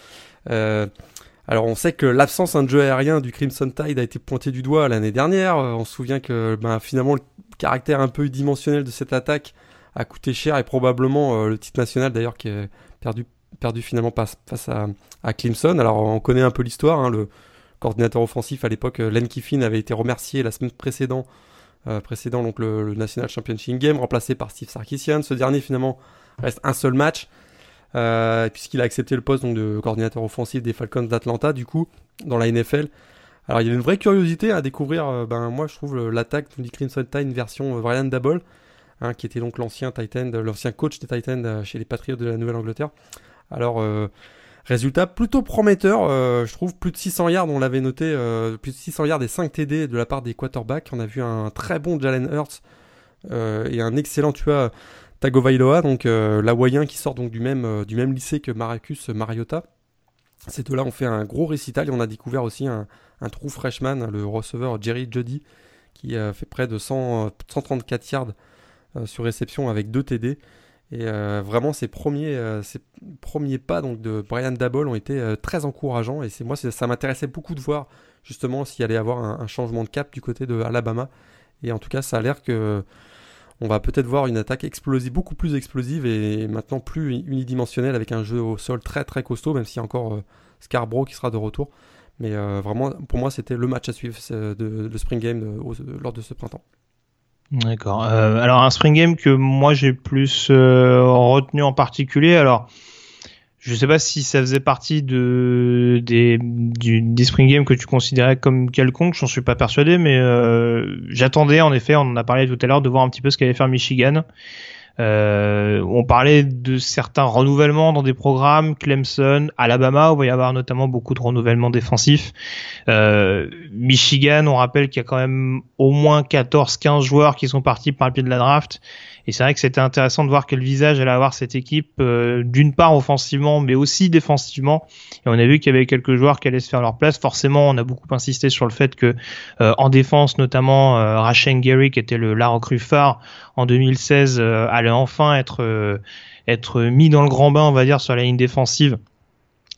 Alors on sait que l'absence d'un jeu aérien du Crimson Tide a été pointée du doigt l'année dernière. On se souvient que ben, finalement le caractère un peu dimensionnel de cette attaque a coûté cher et probablement euh, le titre national d'ailleurs qui est perdu, finalement face à, à Clemson. Alors on connaît un peu l'histoire, hein, le coordinateur offensif à l'époque, euh, Len Kiffin, avait été remercié la semaine précédente, euh, précédent donc le, National Championship Game, remplacé par Steve Sarkisian. Ce dernier finalement reste un seul match. Puisqu'il a accepté le poste de coordinateur offensif des Falcons d'Atlanta, du coup, dans la NFL. Alors il y a une vraie curiosité à découvrir, euh, ben, moi je trouve l'attaque du Crimson Tide version Brian euh, Dabble, hein, qui était donc l'ancien Titan, l'ancien coach des Titans euh, chez les Patriots de la Nouvelle-Angleterre. Alors résultat plutôt prometteur, je trouve plus de 600 yards, on l'avait noté, plus de 600 yards et 5 TD de la part des quarterbacks. On a vu un très bon Jalen Hurts et un excellent tu vois, Tagovailoa, donc l'Hawaïen qui sort donc du même, du même lycée que Marcus Mariota. Ces deux-là ont fait un gros récital et on a découvert aussi un, un trou freshman, le receveur Jerry Jody, qui a fait près de 134 yards euh, sur réception avec 2 TD. Et euh, vraiment, ses premiers, euh, premiers pas donc, de Brian Dabble ont été très encourageants. Et c'est moi, ça m'intéressait beaucoup de voir justement s'il allait y avoir un, changement de cap du côté de Alabama. Et en tout cas, ça a l'air que on va peut-être voir une attaque explosive, beaucoup plus explosive et maintenant plus unidimensionnelle avec un jeu au sol très très costaud, même s'il y a encore Scarborough qui sera de retour. Mais euh, vraiment, pour moi, c'était le match à suivre de, de Spring Game lors de ce printemps. D'accord. Euh, alors un Spring Game que moi j'ai plus euh, retenu en particulier. Alors je sais pas si ça faisait partie de des, du, des Spring Games que tu considérais comme quelconque, j'en suis pas persuadé, mais j'attendais en effet, on en a parlé tout à l'heure, de voir un petit peu ce qu'allait faire Michigan. Euh, on parlait de certains renouvellements dans des programmes, Clemson, Alabama, où il va y avoir notamment beaucoup de renouvellements défensifs. Euh, Michigan, on rappelle qu'il y a quand même au moins 14-15 joueurs qui sont partis par le pied de la draft. Et c'est vrai que c'était intéressant de voir quel visage allait avoir cette équipe, euh, d'une part offensivement, mais aussi défensivement. Et on a vu qu'il y avait quelques joueurs qui allaient se faire leur place. Forcément, on a beaucoup insisté sur le fait que euh, en défense, notamment euh, Rashen Gary, qui était le la recrue phare en 2016, euh, allait enfin être être mis dans le grand bain, on va dire, sur la ligne défensive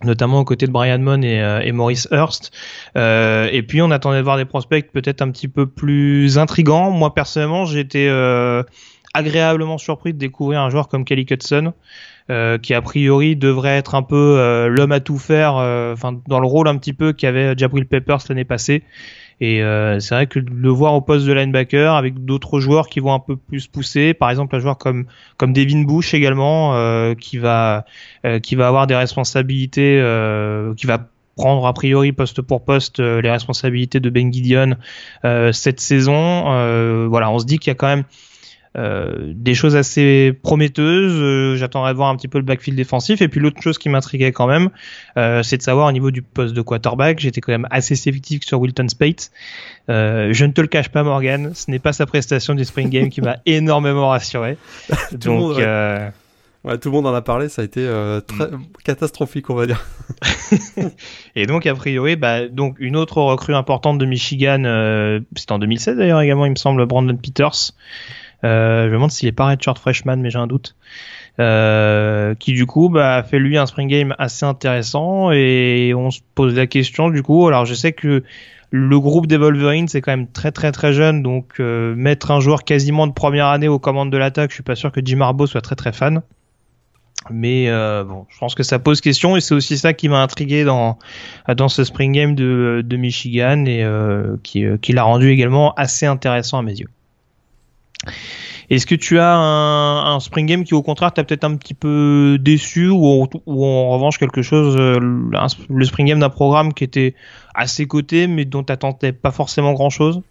notamment aux côtés de Brian Mon et, et Maurice Hurst. Euh, et puis on attendait de voir des prospects peut-être un petit peu plus intrigants. Moi personnellement, j'étais euh, agréablement surpris de découvrir un joueur comme Kelly Cutson. Euh, qui a priori devrait être un peu euh, l'homme à tout faire, euh, enfin dans le rôle un petit peu qu'avait Jabril Peppers l'année passée. Et c'est vrai que le voir au poste de linebacker avec d'autres joueurs qui vont un peu plus pousser, par exemple un joueur comme comme Devin Bush également, qui va qui va avoir des responsabilités, qui va prendre a priori poste pour poste les responsabilités de Ben Gideon cette saison. voilà, on se dit qu'il y a quand même euh, des choses assez prometteuses. Euh, j'attendrai de voir un petit peu le backfield défensif. Et puis l'autre chose qui m'intriguait quand même, euh, c'est de savoir au niveau du poste de quarterback. J'étais quand même assez sceptique sur Wilton Spate. je ne te le cache pas, Morgan. Ce n'est pas sa prestation du Spring Game qui m'a *laughs* énormément rassuré. Donc, tout le monde en a parlé, ça a été très mm. catastrophique, on va dire. *laughs* et donc, a priori, bah, donc une autre recrue importante de Michigan, euh, c'est en 2016 d'ailleurs également, il me semble, Brandon Peters. Euh, je me demande s'il est pas redshirt freshman, mais j'ai un doute. Euh, qui du coup bah, a fait lui un spring game assez intéressant et on se pose la question du coup. Alors je sais que le groupe des Wolverines c'est quand même très très très jeune, donc euh, mettre un joueur quasiment de première année aux commandes de l'attaque, je suis pas sûr que Jim Harbaugh soit très très fan. Mais euh, bon, je pense que ça pose question et c'est aussi ça qui m'a intrigué dans dans ce spring game de, de Michigan et euh, qui, qui l'a rendu également assez intéressant à mes yeux. Est-ce que tu as un, spring game qui au contraire t'a peut-être un petit peu déçu ou, en revanche quelque chose, euh, le spring game d'un programme qui était à ses côtés mais dont t'attendais pas forcément grand-chose?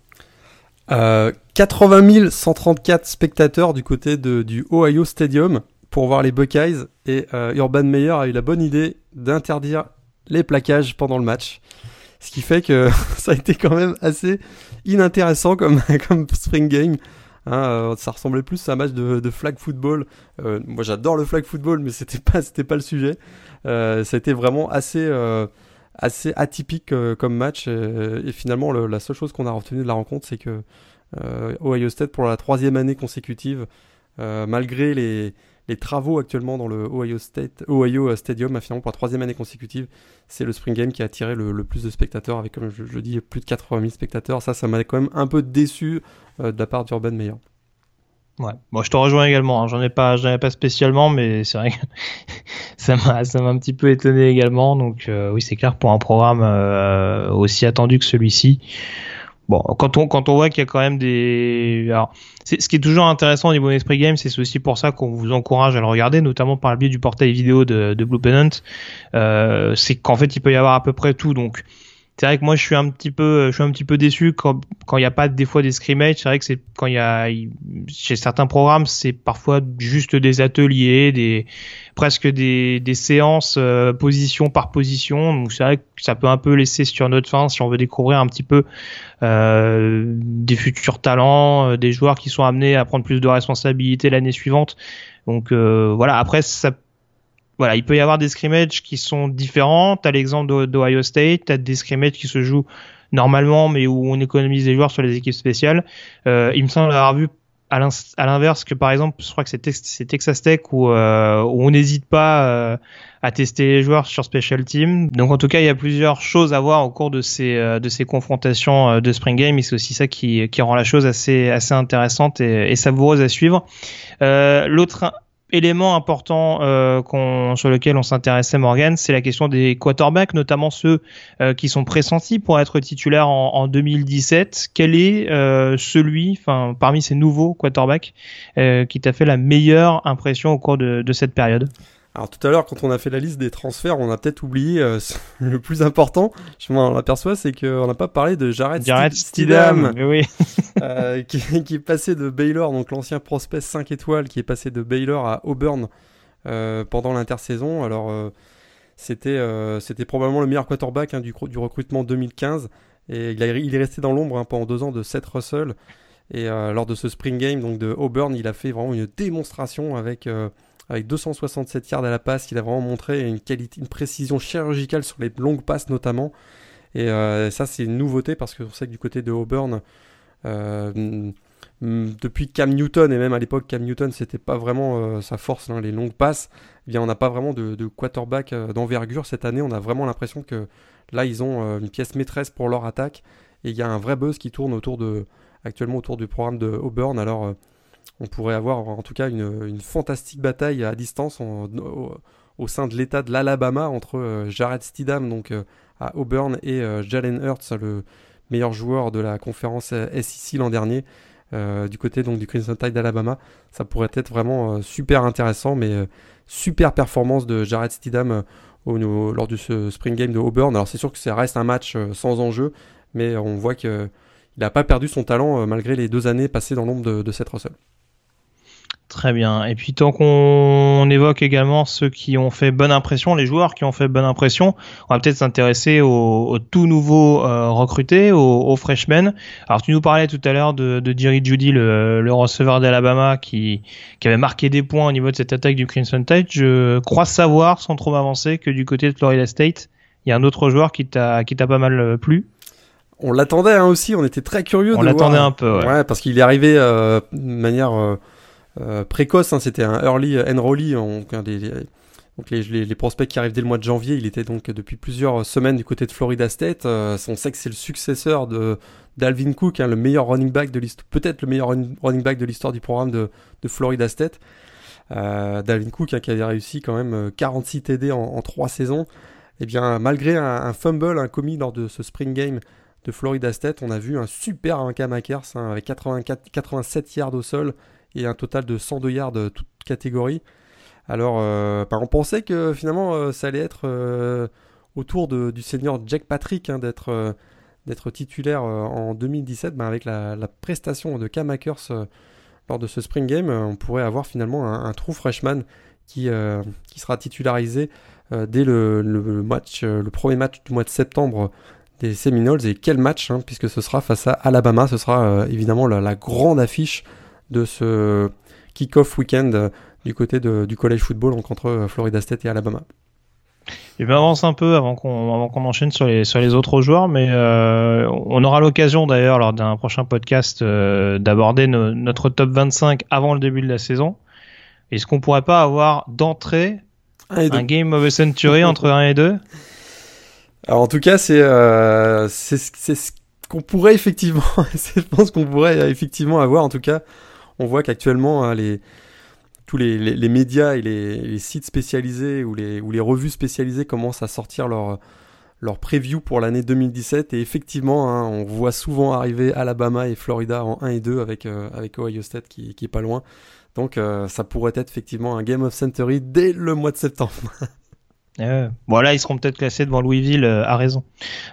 Euh, 80 134 spectateurs du côté du Ohio Stadium pour voir les Buckeyes et euh, Urban Meyer a eu la bonne idée d'interdire les plaquages pendant le match. Ce qui fait que *laughs* ça a été quand même assez inintéressant comme *laughs* spring game. Hein, euh, ça ressemblait plus à un match de, flag football. Euh, moi j'adore le flag football, mais c'était pas, *laughs* c'était pas le sujet. ça a été vraiment assez, assez atypique comme match. Et, finalement, la seule chose qu'on a retenu de la rencontre, c'est que Ohio State, pour la troisième année consécutive, malgré les, les travaux actuellement dans le Ohio, Ohio Stadium, finalement pour la troisième année consécutive, c'est le Spring Game qui a attiré le, plus de spectateurs, avec, comme je, dis, plus de 80 000 spectateurs. Ça, ça m'a quand même un peu déçu euh, de la part d'Urban Meyer. Ouais, moi je te rejoins également. Hein. J'en ai pas, spécialement, mais c'est vrai que *laughs* ça m'a, un petit peu étonné également. Donc euh, oui, c'est clair pour un programme euh, aussi attendu que celui-ci. Bon, quand on quand on voit qu'il y a quand même des, alors ce qui est toujours intéressant au niveau d'Esprit Game, c'est aussi pour ça qu'on vous encourage à le regarder, notamment par le biais du portail vidéo de, Blue Pennant. Euh, c'est qu'en fait, il peut y avoir à peu près tout. Donc, c'est vrai que moi je suis un petit peu je suis un petit peu déçu quand quand il n'y a pas des fois des scrimmages c'est vrai que c'est quand il y a chez certains programmes c'est parfois juste des ateliers des presque des, des séances euh, position par position. Donc c'est vrai que ça peut un peu laisser sur notre fin si on veut découvrir un petit peu euh, des futurs talents, euh, des joueurs qui sont amenés à prendre plus de responsabilités l'année suivante. Donc euh, voilà, après ça voilà, il peut y avoir des scrimmages qui sont différents. T'as l'exemple d'Ohio State, t'as des scrimmages qui se jouent normalement, mais où on économise des joueurs sur les équipes spéciales. Euh, il me semble avoir vu à l'inverse que par exemple, je crois que c'est Texas Tech où, euh, où on n'hésite pas euh, à tester les joueurs sur Special Team. Donc en tout cas, il y a plusieurs choses à voir au cours de ces euh, de ces confrontations euh, de Spring Game et c'est aussi ça qui qui rend la chose assez assez intéressante et, et savoureuse à suivre. L'autre élément important euh, sur lequel on s'intéressait Morgan, c'est la question des quarterbacks, notamment ceux euh, qui sont pressentis pour être titulaires en, en 2017. Quel est euh, celui, parmi ces nouveaux quarterbacks, qui t'a fait la meilleure impression au cours de cette période? Alors tout à l'heure, quand on a fait la liste des transferts, on a peut-être oublié euh, *laughs* le plus important, je m'en aperçois, c'est qu'on n'a pas parlé de Jared, Jared Stidham, oui. *laughs* *laughs* euh, qui, qui, est passé de Baylor, donc l'ancien prospect 5 étoiles, qui est passé de Baylor à Auburn euh, pendant l'intersaison. Alors c'était c'était probablement le meilleur quarterback hein, du, du, recrutement 2015, et il, a, il est resté dans l'ombre hein, pendant deux ans de Seth Russell. Et lors de ce spring game donc de Auburn, il a fait vraiment une démonstration avec avec 267 yards à la passe, il a vraiment montré une qualité, une précision chirurgicale sur les longues passes notamment. Et euh, ça, c'est une nouveauté parce qu'on sait que du côté de Auburn, euh, depuis Cam Newton et même à l'époque Cam Newton, c'était pas vraiment euh, sa force, hein, les longues passes. Eh bien, on n'a pas vraiment de, de quarterback d'envergure cette année. On a vraiment l'impression que là, ils ont une pièce maîtresse pour leur attaque et il y a un vrai buzz qui tourne autour de actuellement autour du programme de Auburn. Alors on pourrait avoir en tout cas une, fantastique bataille à distance au, sein de l'État de l'Alabama entre euh, Jared Stidham donc euh, à Auburn et euh, Jalen Hurts, le meilleur joueur de la conférence SEC l'an dernier. du côté donc du Crimson Tide d'Alabama, ça pourrait être vraiment super intéressant, mais super performance de Jared Stidham lors de ce Spring Game de Auburn. Alors c'est sûr que ça reste un match sans enjeu, mais on voit qu'il n'a pas perdu son talent malgré les deux années passées dans l'ombre de, de Russell. Très bien. Et puis tant qu'on évoque également ceux qui ont fait bonne impression, les joueurs qui ont fait bonne impression, on va peut-être s'intéresser aux, tout nouveaux euh, recrutés, aux, freshmen. Alors tu nous parlais tout à l'heure de, de Jerry Judy, le, le receveur d'Alabama, qui, qui avait marqué des points au niveau de cette attaque du Crimson Tide. Je crois savoir, sans trop m'avancer, que du côté de Florida State, il y a un autre joueur qui t'a pas mal euh, plu. On l'attendait hein, aussi, on était très curieux. On l'attendait un peu. Ouais. ouais parce qu'il est arrivé euh, de manière euh, précoce, hein, c'était un early enrollee, donc, les, prospects qui arrivent dès le mois de janvier, il était donc depuis plusieurs semaines du côté de Florida State. Euh, on sait que c'est le successeur de d'Alvin Cook, hein, le meilleur running back de l'histoire, peut-être le meilleur running back de l'histoire du programme de, Florida State. Euh, Dalvin Cook hein, qui avait réussi quand même 46 TD en, en 3 saisons. Et eh bien malgré un, fumble un commis lors de ce spring game de Florida State, on a vu un super Cam Akers avec 84, 87 yards au sol et un total de 102 yards toute catégorie. Alors, bah, on pensait que finalement ça allait être autour du senior Jack Patrick hein, d'être titulaire en 2017, bah, avec la, prestation de Cam Akers lors de ce Spring Game, on pourrait avoir finalement un, true freshman qui, sera titularisé dès le, match, le premier match du mois de septembre des Seminoles. Et quel match, hein, puisque ce sera face à Alabama. Ce sera euh, évidemment la, grande affiche de ce kick-off week-end euh, du côté du college football donc entre euh, Florida State et Alabama. Et bien avance un peu avant qu'on qu'on enchaîne sur les sur les autres joueurs, mais on aura l'occasion d'ailleurs lors d'un prochain podcast d'aborder notre top 25 avant le début de la saison. Est-ce qu'on pourrait pas avoir d'entrée un game of a century entre 1 et 2 alors en tout cas, c'est euh, c'est ce qu'on pourrait effectivement, *laughs* je pense qu'on pourrait effectivement avoir. En tout cas, on voit qu'actuellement hein, tous les, médias et les, sites spécialisés ou les, revues spécialisées commencent à sortir leur, leur preview pour l'année 2017. Et effectivement, hein, on voit souvent arriver Alabama et Florida en 1 et 2 avec, euh, avec Ohio State qui, qui est pas loin. Donc euh, ça pourrait être effectivement un Game of Century dès le mois de septembre. *laughs* Euh, bon là ils seront peut-être classés devant Louisville euh, à raison.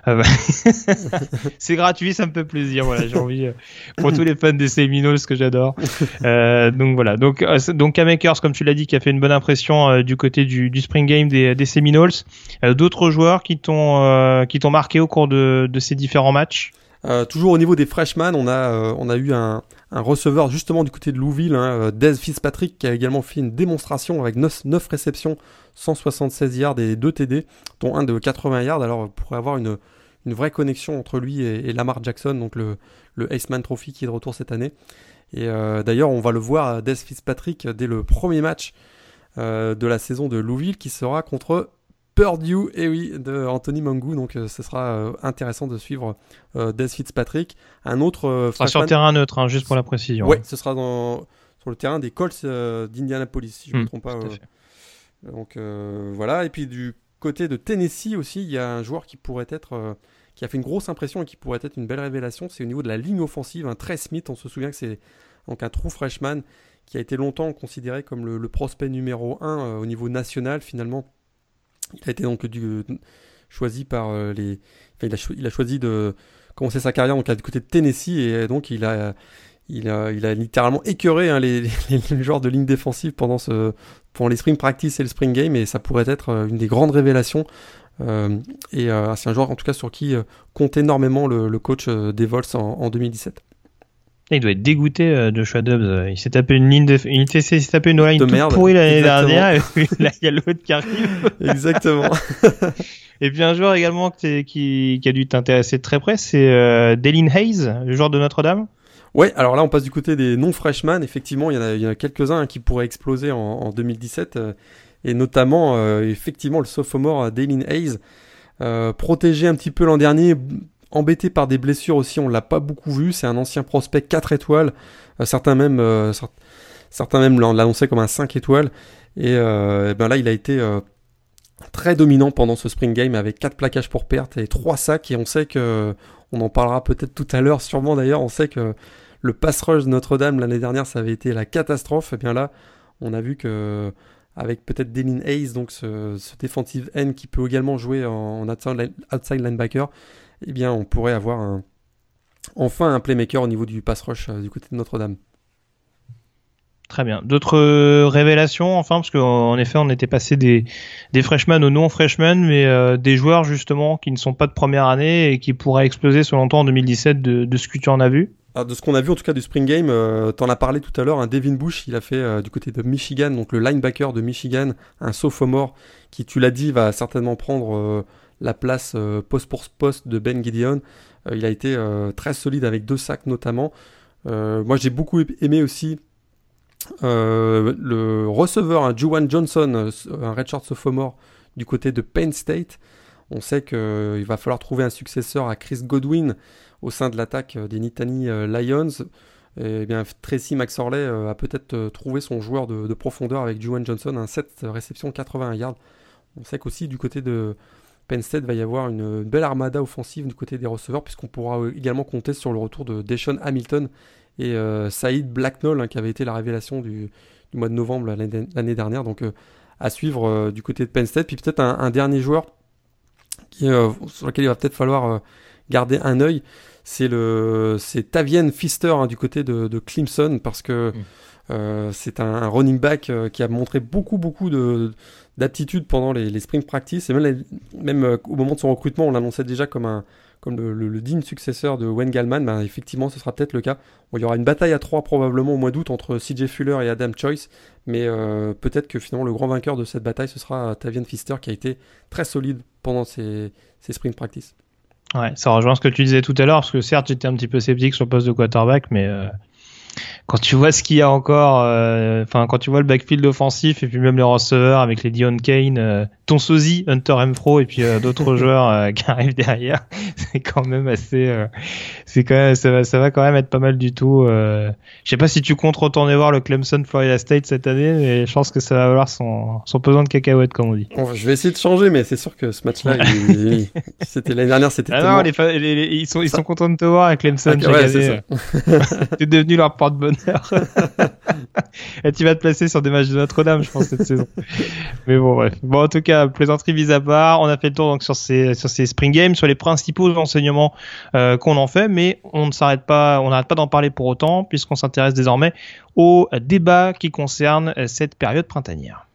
Euh, *laughs* c'est gratuit, ça me fait plaisir. Voilà, j'ai envie euh, pour tous les fans des Seminoles que j'adore. donc voilà, donc donc Kamakers comme tu l'as dit qui a fait une bonne impression du côté du, du, Spring Game des, des Seminoles. D'autres joueurs qui t'ont qui t'ont marqué au cours de, de ces différents matchs? toujours au niveau des freshmen, on a on a eu un, un receveur justement du côté de Louisville, hein, Des Fitzpatrick, qui a également fait une démonstration avec 9, 9 réceptions 176 yards et 2 TD, dont un de 80 yards. Alors, on pourrait avoir une, une vraie connexion entre lui et, Lamar Jackson, donc le, le Aceman Trophy qui est de retour cette année. Et euh, d'ailleurs, on va le voir, Des Fitzpatrick, dès le premier match euh, de la saison de Louisville, qui sera contre Purdue, et oui, de Anthony Mangou. Donc, euh, ce sera intéressant de suivre Des Fitzpatrick. Un autre. Ce sera sur terrain neutre, hein, juste pour la précision. Oui, ce sera dans, sur le terrain des Colts d'Indianapolis, si je ne me hmm, trompe pas. Donc euh, voilà, et puis du côté de Tennessee aussi, il y a un joueur qui pourrait être, euh, qui a fait une grosse impression et qui pourrait être une belle révélation, c'est au niveau de la ligne offensive, un Trey Smith, on se souvient que c'est donc un true freshman qui a été longtemps considéré comme le, prospect numéro 1 euh, au niveau national finalement. Il a été donc choisi par les... il, a il, a, choisi de commencer sa carrière donc, du côté de Tennessee et donc il a il a, littéralement écœuré hein, *laughs* les, les, joueurs de ligne défensive pendant, les spring practice et le spring game, et ça pourrait être euh, une des grandes révélations. Euh, et euh, c'est un joueur en tout cas sur qui compte énormément le, coach des Vols en, 2017. Il doit être dégoûté de Joshua Dobbs. Il s'est tapé une ligne, de... il s'est tapé une line toute pourrie l'année dernière. Et *laughs* là, il y a l'autre qui arrive. Exactement. *laughs* et puis un joueur également qui, qui, qui a dû t'intéresser de très près, c'est euh, Delin Hayes, le joueur de Notre-Dame. Ouais, alors là on passe du côté des non-freshmen. Effectivement, il y en a, a quelques-uns hein, qui pourraient exploser en, 2017, euh, et notamment euh, effectivement le sophomore euh, Dalen Hayes, protégé un petit peu l'an dernier, embêté par des blessures aussi. On l'a pas beaucoup vu. C'est un ancien prospect 4 étoiles. certains même, certains même l'annonçaient comme un 5 étoiles. Et, ben là, il a été très dominant pendant ce spring game avec 4 plaquages pour perte et 3 sacs. Et on sait que, on en parlera peut-être tout à l'heure, sûrement d'ailleurs, on sait que le pass rush de Notre-Dame l'année dernière, ça avait été la catastrophe. Et bien là, on a vu que avec peut-être Delin Hayes, donc ce, ce end qui peut également jouer en, outside linebacker, eh bien on pourrait avoir enfin un playmaker au niveau du pass rush euh, du côté de Notre-Dame. Très bien. D'autres euh, révélations, enfin, parce qu'en effet, on était passé des, des freshmen aux non-freshmen, mais euh, des joueurs justement qui ne sont pas de première année et qui pourraient exploser selon toi en 2017 de, de ce que tu en as vu? Alors de ce qu'on a vu en tout cas du Spring Game, euh, t'en as parlé tout à l'heure, un Devin Bush, il a fait euh, du côté de Michigan, donc le linebacker de Michigan, un sophomore qui, tu l'as dit, va certainement prendre la place post pour poste de Ben Gideon. il a été très solide avec deux sacs notamment. moi j'ai beaucoup aimé aussi le receveur, un Juwan Johnson, un redshirt sophomore du côté de Penn State. On sait qu'il va falloir trouver un successeur à Chris Godwin au sein de l'attaque euh, des Nittany euh, Lions. Et eh bien, Tracy McSorley euh, a peut-être trouvé son joueur de, profondeur avec Juwan Johnson, un 7 réception 81 yards. On sait qu'aussi du côté de, Penn State va y avoir une, belle armada offensive du côté des receveurs, puisqu'on pourra également compter sur le retour de Deshaun Hamilton et Saïd Blacknall, hein, qui avait été la révélation du, mois de novembre l'année dernière. Donc à suivre du côté de Penn State. Puis peut-être un, dernier joueur sur lequel il va peut-être falloir garder un œil, c'est le c'est Fister hein, du côté de, Clemson parce que mm. Euh, c'est un, running back euh, qui a montré beaucoup beaucoup de d'aptitude pendant les, les, spring practice et même, euh, au moment de son recrutement on l'annonçait déjà comme un comme le, digne successeur de Wayne Gallman, ben, effectivement ce sera peut-être le cas. il y aura une bataille à trois probablement au mois d'août entre CJ Fuller et Adam Choice, mais peut-être que finalement le grand vainqueur de cette bataille ce sera Tavian Fister qui a été très solide pendant ses, ses spring practice. Ouais, ça rejoint ce que tu disais tout à l'heure, parce que certes, j'étais un petit peu sceptique sur le poste de quarterback, mais quand tu vois ce qu'il y a encore, euh, enfin quand tu vois le backfield offensif et puis même les receveurs avec les Dion Kane, euh, ton sosie Hunter Mfro et puis euh, d'autres *laughs* joueurs qui arrivent derrière, *laughs* c'est quand même assez, c'est quand même ça va, ça va quand même être pas mal du tout. je sais pas si tu comptes retourner voir le Clemson Florida State cette année, mais je pense que ça va avoir son son pesant de cacahuètes comme on dit. je vais essayer de changer, mais c'est sûr que ce match-là, *laughs* c'était l'année dernière, c'était. Ah non, les, ils sont ils sont contents de te voir à Clemson. Okay, ouais, c'est T'es devenu leur porte-bonheur. *laughs* Et tu vas te placer sur des matchs de Notre-Dame, je pense, cette saison. Mais bon, bref. Bon, en tout cas, plaisanterie vis à part. On a fait le tour donc sur ces, Spring Games, sur les principaux enseignements euh, qu'on en fait, mais on ne s'arrête pas, on n'arrête pas d'en parler pour autant, puisqu'on s'intéresse désormais au débat qui concerne cette période printanière.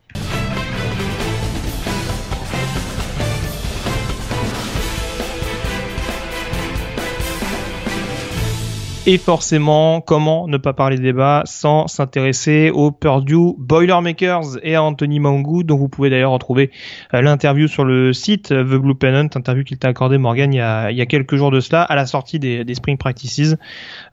Et forcément, comment ne pas parler débat sans s'intéresser aux Purdue Boilermakers et à Anthony Mangou, dont vous pouvez d'ailleurs retrouver euh, l'interview sur le site The Blue Pennant, interview qu'il t'a accordé Morgan il y, a, quelques jours de cela, à la sortie des, Spring Practices.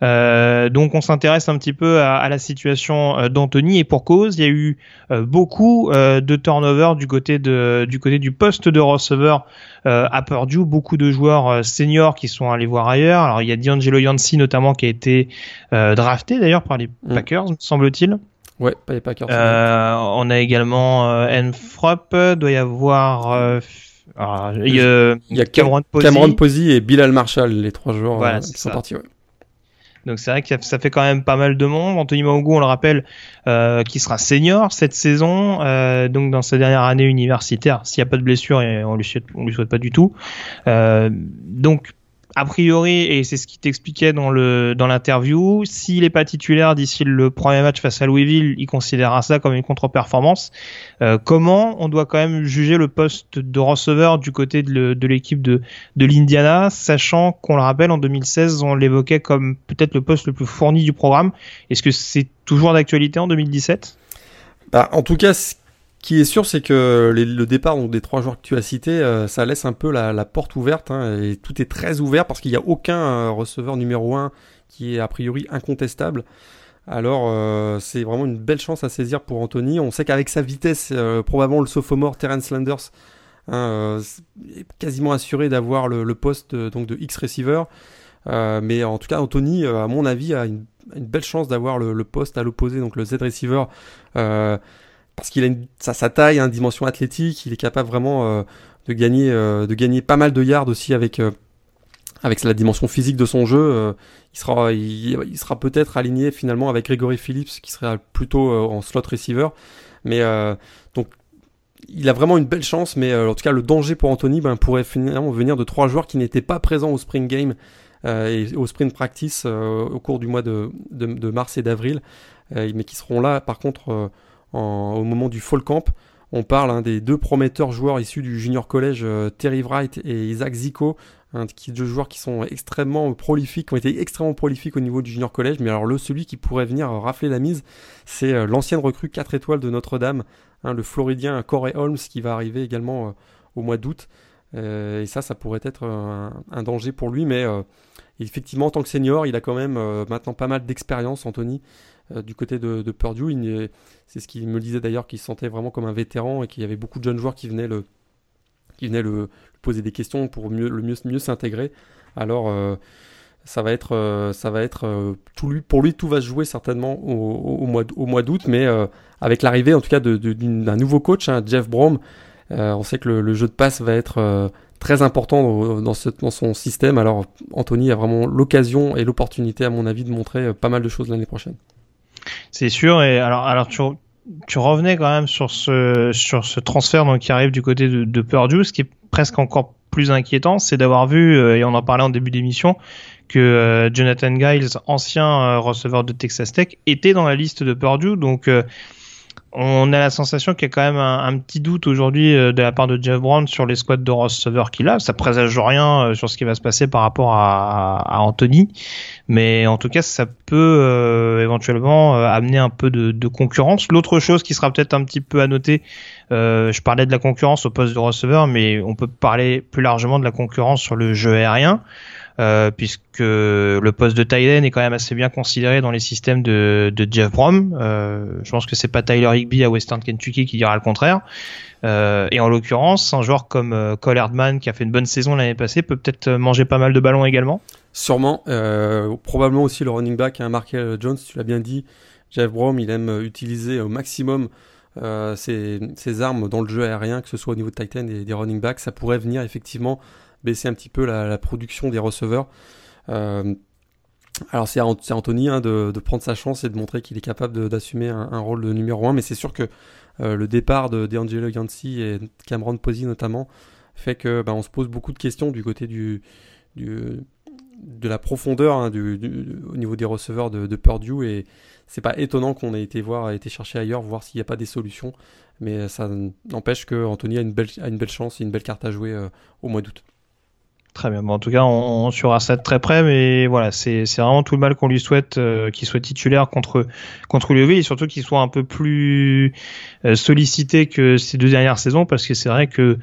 Euh, donc on s'intéresse un petit peu à, la situation euh, d'Anthony et pour cause, il y a eu euh, beaucoup de turnover du côté du côté du poste de receveur à Purdue, beaucoup de joueurs seniors qui sont allés voir ailleurs. Alors il y a D'Angelo Yancey notamment qui a été euh, drafté d'ailleurs par les mm. Packers, me semble-t-il. Ouais, pas les Packers. Euh, on a également euh, Enfrop, doit y avoir. Euh, il, y a, Cameron Posey. Cameron Posey et Bilal Marshall, les trois joueurs qui sont partis. Ouais. Donc c'est vrai que ça fait quand même pas mal de monde. Anthony Maungou, on le rappelle, euh, qui sera senior cette saison, euh, donc dans sa dernière année universitaire, s'il n'y a pas de blessure et on lui souhaite, on lui souhaite pas du tout. Euh, donc a priori, et c'est ce qui t'expliquait dans le dans l'interview, s'il est pas titulaire d'ici le premier match face à Louisville, il considérera ça comme une contre-performance. Euh, comment on doit quand même juger le poste de receveur du côté de l'équipe de, de l'Indiana, sachant qu'on le rappelle, en 2016, on l'évoquait comme peut-être le poste le plus fourni du programme. Est-ce que c'est toujours d'actualité en 2017 bah, En tout cas, qui est sûr, c'est que le départ donc, des trois joueurs que tu as cités, euh, ça laisse un peu la, porte ouverte. Hein, et tout est très ouvert parce qu'il n'y a aucun euh, receveur numéro 1 qui est a priori incontestable. Alors euh, c'est vraiment une belle chance à saisir pour Anthony. On sait qu'avec sa vitesse, probablement le sophomore Terence Landers hein, est quasiment assuré d'avoir le, poste donc de X receiver. mais en tout cas, Anthony, à mon avis, a une, belle chance d'avoir le, le, poste à l'opposé, donc le Z receiver parce qu'il a une, sa, taille, une dimension athlétique, il est capable vraiment euh, de gagner, euh, de gagner pas mal de yards aussi avec euh, avec la dimension physique de son jeu. il sera, il, sera peut-être aligné finalement avec Gregory Phillips, qui serait plutôt en slot receiver. Mais donc il a vraiment une belle chance, mais en tout cas le danger pour Anthony ben, pourrait finalement venir de trois joueurs qui n'étaient pas présents au spring game et au sprint practice au cours du mois de, de, de mars et d'avril, mais qui seront là par contre au moment du fall camp. On parle hein, des deux prometteurs joueurs issus du junior collège, euh, Terry Wright et Isaac Zico, deux joueurs qui sont extrêmement prolifiques, qui ont été extrêmement prolifiques au niveau du junior collège. Mais alors le celui qui pourrait venir rafler la mise, c'est euh, l'ancienne recrue 4 étoiles de Notre-Dame, hein, le Floridien Corey Holmes, qui va arriver également euh, au mois d'août. et ça, ça pourrait être un, danger pour lui, mais effectivement, en tant que senior, il a quand même maintenant pas mal d'expérience, Anthony. Euh, du côté de, Purdue. C'est ce qu'il me disait d'ailleurs, qu'il se sentait vraiment comme un vétéran et qu'il y avait beaucoup de jeunes joueurs qui venaient le, poser des questions pour mieux, le mieux, s'intégrer. Alors, euh, ça va être, euh, pour lui, tout va se jouer certainement au, mois, d'août, mais avec l'arrivée en tout cas d'un nouveau coach, hein, Jeff Brom. on sait que le, jeu de passe va être très important dans son système. Alors Anthony a vraiment l'occasion et l'opportunité, à mon avis, de montrer pas mal de choses l'année prochaine. C'est sûr. Et alors, alors tu, tu revenais quand même sur ce, sur ce transfert donc, qui arrive du côté de, de Purdue, ce qui est presque encore plus inquiétant, c'est d'avoir vu, euh, et on en parlait en début d'émission, que euh, Jonathan Giles, ancien euh, receveur de Texas Tech, était dans la liste de Purdue. Donc on a la sensation qu'il y a quand même un, petit doute aujourd'hui de la part de Jeff Brown sur les squads de receveurs qu'il a. Ça présage rien sur ce qui va se passer par rapport à, Anthony, mais en tout cas ça peut éventuellement amener un peu de, concurrence. L'autre chose qui sera peut-être un petit peu à noter, euh, je parlais de la concurrence au poste de receveur, mais on peut parler plus largement de la concurrence sur le jeu aérien. Euh, puisque le poste de Tylen est quand même assez bien considéré dans les systèmes de, Jeff Brom. Euh, je pense que c'est pas Tyler Higby à Western Kentucky qui dira le contraire. Euh, et en l'occurrence, un joueur comme Cole Herdman qui a fait une bonne saison l'année passée peut peut-être manger pas mal de ballons également. Sûrement, probablement aussi le running back, hein, Markel Jones, tu l'as bien dit. Jeff Brom, il aime utiliser au maximum euh, ces, armes dans le jeu aérien, que ce soit au niveau de Titan et des running backs, ça pourrait venir effectivement baisser un petit peu la, production des receveurs. Euh, alors c'est Anthony hein, de, prendre sa chance et de montrer qu'il est capable d'assumer un, rôle de numéro 1, mais c'est sûr que euh, le départ de D'Angelo Yancy et Cameron Posey notamment fait que bah, on se pose beaucoup de questions du côté du, du de la profondeur hein, du, au niveau des receveurs de, Purdue et c'est pas étonnant qu'on ait été voir, été chercher ailleurs, voir s'il n'y a pas des solutions. Mais ça n'empêche qu'Anthony a une belle, a une belle chance et une belle carte à jouer euh, au mois d'août. Très bien. en tout cas, on, on ça de très près, mais voilà, c'est vraiment tout le mal qu'on lui souhaite, euh, qu'il soit titulaire contre contre l'UV et surtout qu'il soit un peu plus euh, sollicité que ces deux dernières saisons, parce que c'est vrai que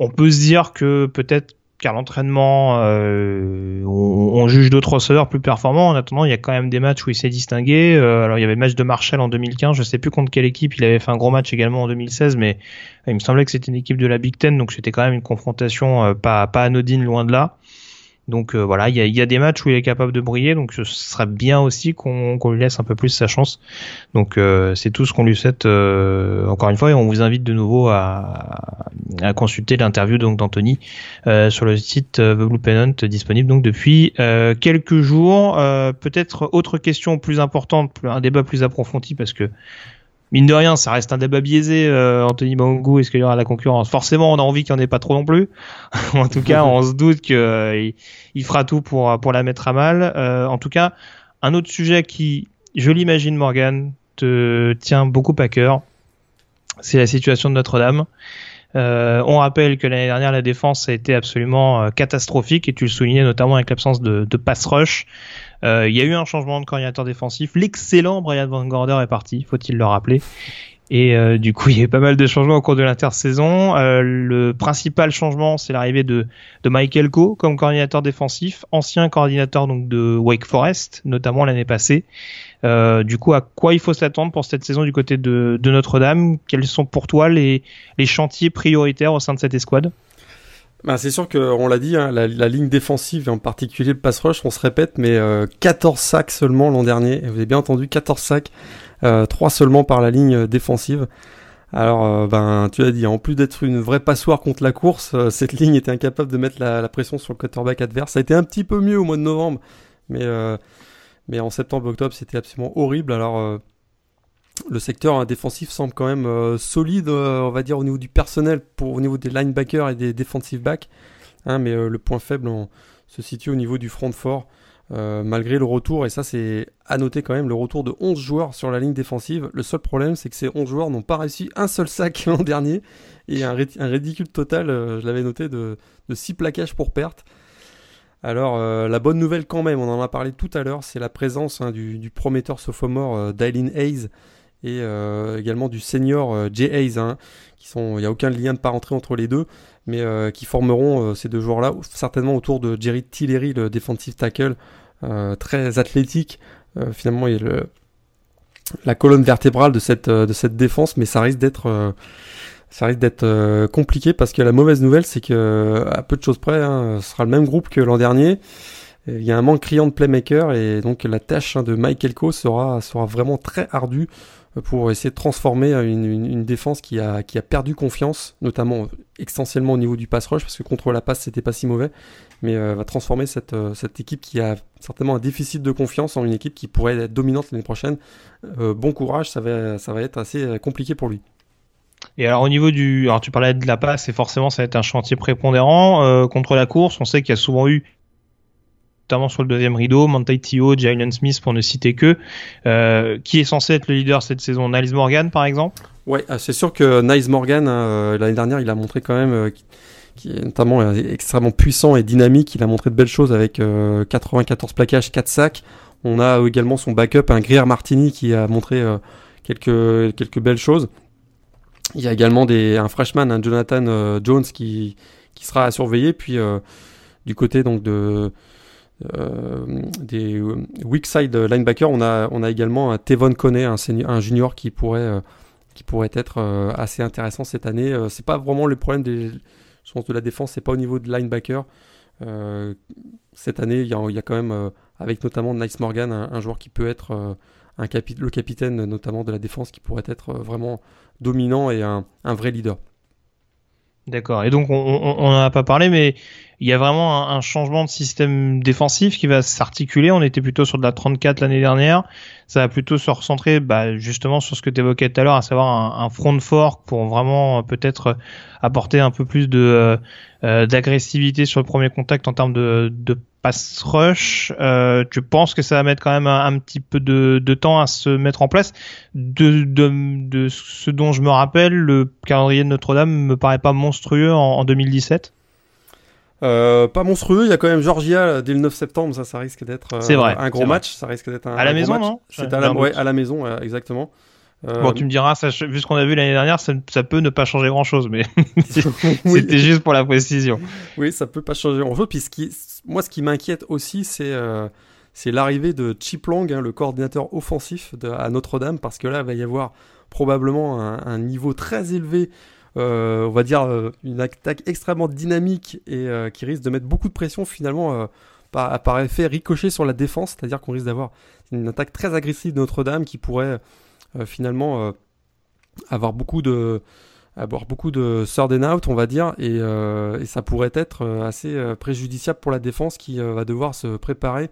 on peut se dire que peut-être car l'entraînement, euh, on, juge d'autres receveurs plus performants. En attendant, il y a quand même des matchs où il s'est distingué. Euh, alors, il y avait le match de Marshall en 2015. Je sais plus contre quelle équipe. Il avait fait un gros match également en 2016, mais il me semblait que c'était une équipe de la Big Ten, donc c'était quand même une confrontation euh, pas, pas anodine, loin de là. Donc euh, voilà, il y a, des matchs où il est capable de briller, donc ce serait bien aussi qu'on lui laisse un peu plus sa chance. Donc euh, c'est tout ce qu'on lui souhaite euh, encore une fois et on vous invite de nouveau à, consulter l'interview donc d'Anthony sur le site The Blue Pennant disponible donc depuis quelques jours. Peut-être autre question plus importante, un débat plus approfondi parce que mine de rien, ça reste un débat biaisé. Euh, Anthony Bangou, est-ce qu'il y aura la concurrence? Forcément, on a envie qu'il n'y en ait pas trop non plus. *laughs* en tout cas, on se doute qu'il euh, fera tout pour, pour la mettre à mal. Euh, en tout cas, un autre sujet qui, je l'imagine, Morgan, te tient beaucoup à cœur, c'est la situation de Notre-Dame. on rappelle que l'année dernière, la défense a été absolument catastrophique et tu le soulignais notamment avec l'absence de, de pass rush. Euh, il y a eu un changement de coordinateur défensif. L'excellent Brian Van Gorder est parti, faut-il le rappeler. Et euh, du coup, *laughs* il y a eu pas mal de changements au cours de l'intersaison. Euh, le principal changement, c'est l'arrivée de, Michael Coe comme coordinateur défensif, ancien coordinateur donc de Wake Forest, notamment l'année passée. Du coup, à quoi il faut s'attendre pour cette saison du côté de, de Notre-Dame? Quels sont pour toi les, les chantiers prioritaires au sein de cette escouade? Bah, c'est sûr qu'on l'a dit, hein, la, ligne défensive, et en particulier le pass rush, on se répète, mais 14 euh, sacs seulement l'an dernier. vous avez bien entendu, 14 sacs, euh, 3 seulement par la ligne défensive. Alors, euh, ben, tu l'as dit, en plus d'être une vraie passoire contre la course, euh, cette ligne était incapable de mettre la, pression sur le quarterback adverse. Ça a été un petit peu mieux au mois de novembre, mais, mais en septembre-octobre, c'était absolument horrible. Alors, le secteur défensif semble quand même euh, solide, euh, on va dire, au niveau du personnel, pour, au niveau des linebackers et des defensive backs. Hein, mais euh, le point faible se situe au niveau du front fort. malgré le retour, et ça c'est à noter quand même, le retour de 11 joueurs sur la ligne défensive. Le seul problème, c'est que ces 11 joueurs n'ont pas réussi un seul sac *laughs* l'an dernier, et un, ridicule total, je l'avais noté, de, 6 plaquages pour perte. Alors, la bonne nouvelle quand même, on en a parlé tout à l'heure, c'est la présence hein, du, prometteur sophomore Dylin Hayes, et euh, également du senior euh, Jay Hayes, hein, qui sont, il n'y a aucun lien de parenté entre les deux, mais euh, qui formeront ces deux joueurs-là, certainement autour de Jerry Tillery, le defensive tackle, très athlétique. finalement, il est le, la colonne vertébrale de cette, de cette défense, mais ça risque d'être ça risque d'être compliqué parce que la mauvaise nouvelle, c'est que à peu de choses près, hein, ce sera le même groupe que l'an dernier. il y a un manque criant de playmaker et donc la tâche hein, de Mike Elko sera, sera vraiment très ardue pour essayer de transformer une, défense qui a, qui a perdu confiance, notamment essentiellement au niveau du pass rush, parce que contre la passe c'était pas si mauvais, mais euh, va transformer cette, euh, cette équipe qui a certainement un déficit de confiance en une équipe qui pourrait être dominante l'année prochaine. Euh, bon courage, ça va, ça va être assez compliqué pour lui. Et alors au niveau du, alors tu parlais de la passe, et forcément ça va être un chantier prépondérant contre la course. On sait qu'il y a souvent eu notamment sur le deuxième rideau, Monty Tio, Jalen Smith pour ne citer que. Euh, qui est censé être le leader cette saison Niles Morgan par exemple? Ouais, ah, c'est sûr que Niles Morgan, euh, l'année dernière, il a montré quand même euh, notamment extrêmement puissant et dynamique. Il a montré de belles choses avec 94 plaquages, 4 sacs. On a également son backup, un Greer Martini, qui a montré quelques, quelques belles choses. Il y a également des, un freshman, un Jonathan Jones, qui, qui sera à surveiller. Puis du côté donc de, des euh, weak side linebackers, on a, on a également un Tevon Coney, un, un junior qui pourrait, euh, qui pourrait être assez intéressant cette année. c'est pas vraiment le problème des, je pense, de la défense, c'est pas au niveau de linebacker. cette année, il y, a, y, a, quand même, avec notamment Nice Morgan, un, joueur qui peut être un le capitaine notamment de la défense, qui pourrait être vraiment dominant et un, un vrai leader. D'accord. Et donc on n'en a pas parlé, mais il y a vraiment un, changement de système défensif qui va s'articuler. On était plutôt sur de la 34 l'année dernière. Ça va plutôt se recentrer bah, justement sur ce que tu évoquais tout à l'heure, à savoir un, front fort pour vraiment euh, peut-être apporter un peu plus de euh, euh, d'agressivité sur le premier contact en termes de, de pass rush. Euh, tu penses que ça va mettre quand même un, petit peu de, de, temps à se mettre en place? De, de, de, ce dont je me rappelle, le calendrier de Notre-Dame me paraît pas monstrueux en, en 2017. Euh, pas monstrueux, il y a quand même Georgia dès le 9 septembre, ça, ça risque d'être euh, un gros match. Ça risque d'être un, à la maison, non? C'est à, ouais, à la maison, exactement. Euh, bon, tu me diras, ça, vu ce qu'on a vu l'année dernière, ça, ça, peut ne pas changer grand chose, mais *laughs* *laughs* c'était juste pour la précision. Oui, ça peut pas changer grand chose. Puis ce qui, moi, ce qui m'inquiète aussi, c'est c'est l'arrivée de Chip Long, hein, le coordinateur offensif de, à Notre-Dame, parce que là, il va y avoir probablement un, un niveau très élevé euh, on va dire, euh, une attaque extrêmement dynamique et euh, qui risque de mettre beaucoup de pression finalement par, par, effet ricochet sur la défense, c'est-à-dire qu'on risque d'avoir une attaque très agressive de Notre-Dame qui pourrait finalement avoir beaucoup de avoir beaucoup de out, on va dire, et, et ça pourrait être assez préjudiciable pour la défense qui va devoir se préparer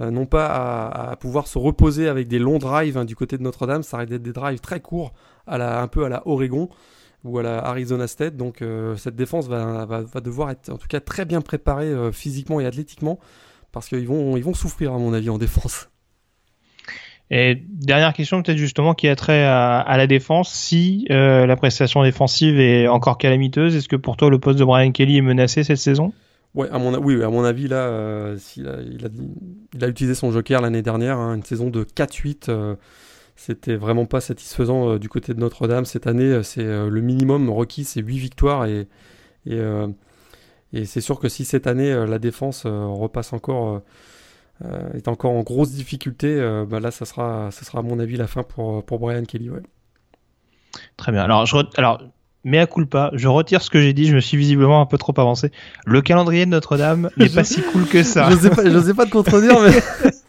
non pas à, pouvoir se reposer avec des longs drives hein, du côté de Notre-Dame, ça risque d'être des drives très courts, à la, un peu à la Oregon, ou à la Arizona State. Donc euh, cette défense va, va, devoir être en tout cas très bien préparée euh, physiquement et athlétiquement parce qu'ils vont, ils vont souffrir à mon avis en défense. Et dernière question peut-être justement qui a trait à, la défense. Si euh, la prestation défensive est encore calamiteuse, est-ce que pour toi le poste de Brian Kelly est menacé cette saison? Ouais, à mon, oui, à mon avis, là, il, a, il, a, utilisé son joker l'année dernière, hein, une saison de 4-8 c'était vraiment pas satisfaisant euh, du côté de Notre-Dame cette année. Euh, c'est euh, le minimum requis, c'est 8 victoires et, et, c'est sûr que si cette année la défense repasse encore est encore en grosse difficulté, bah là ça sera ça sera à mon avis la fin pour pour Brian Kelly. Ouais. Très bien. Alors je alors mais à culpa, je retire ce que j'ai dit, je me suis visiblement un peu trop avancé. Le calendrier de Notre-Dame n'est *laughs* pas si cool que ça. Je sais pas, sais pas te contredire, mais *laughs*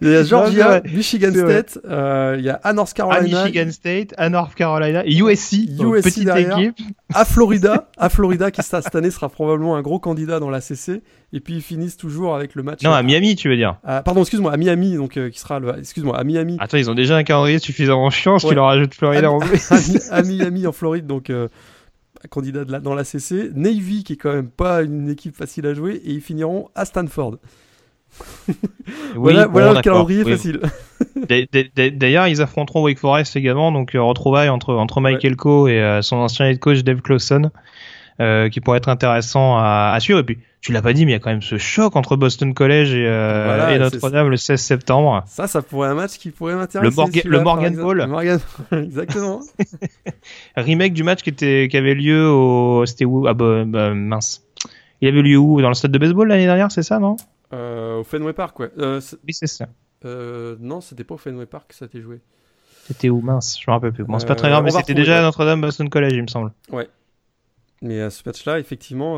il y a Georgia, Michigan State, euh, il y a à North Carolina, à Michigan State, à North Carolina, USC, USC petite équipe, à Florida, à Florida qui cette année sera probablement un gros candidat dans la CC, et puis ils finissent toujours avec le match. Non, à, Miami, tu veux dire Pardon, excuse-moi, à Miami, donc euh, qui sera le, excuse-moi, à Miami. Attends, ils ont déjà un calendrier suffisamment chiant, ouais. tu leur ajoutes Florida à, en plus. à, Miami en Floride, donc. Euh, candidat de la, dans la CC, Navy qui est quand même pas une équipe facile à jouer et ils finiront à Stanford. Voilà, le calendrier facile. *laughs* D'ailleurs, ils affronteront Wake Forest également, donc euh, retrouvailles entre, entre Mike Elko et euh, son ancien head coach Dave Clawson, euh, qui pourrait être intéressant à, suivre. Et puis, tu l'as pas dit, mais il y a quand même ce choc entre Boston College et, Notre-Dame le 16 septembre. Ça, ça pourrait un match qui pourrait m'intéresser. Le, Morgan Ball. *laughs* Exactement. *laughs* Remake du match qui, était, qui avait lieu au. C'était où? Ah bah, bah, mince. Il avait lieu où? Dans le stade de baseball l'année dernière, c'est ça, non? Au Fenway Park, ouais. Euh, oui, c'est ça. Euh, non, c'était pas au Fenway Park que ça a été joué. C'était où? Mince, je me rappelle plus. Bon, c'est pas très grave, mais c'était déjà à Notre-Dame Boston College, il me semble. Ouais. Mais à ce match-là, effectivement,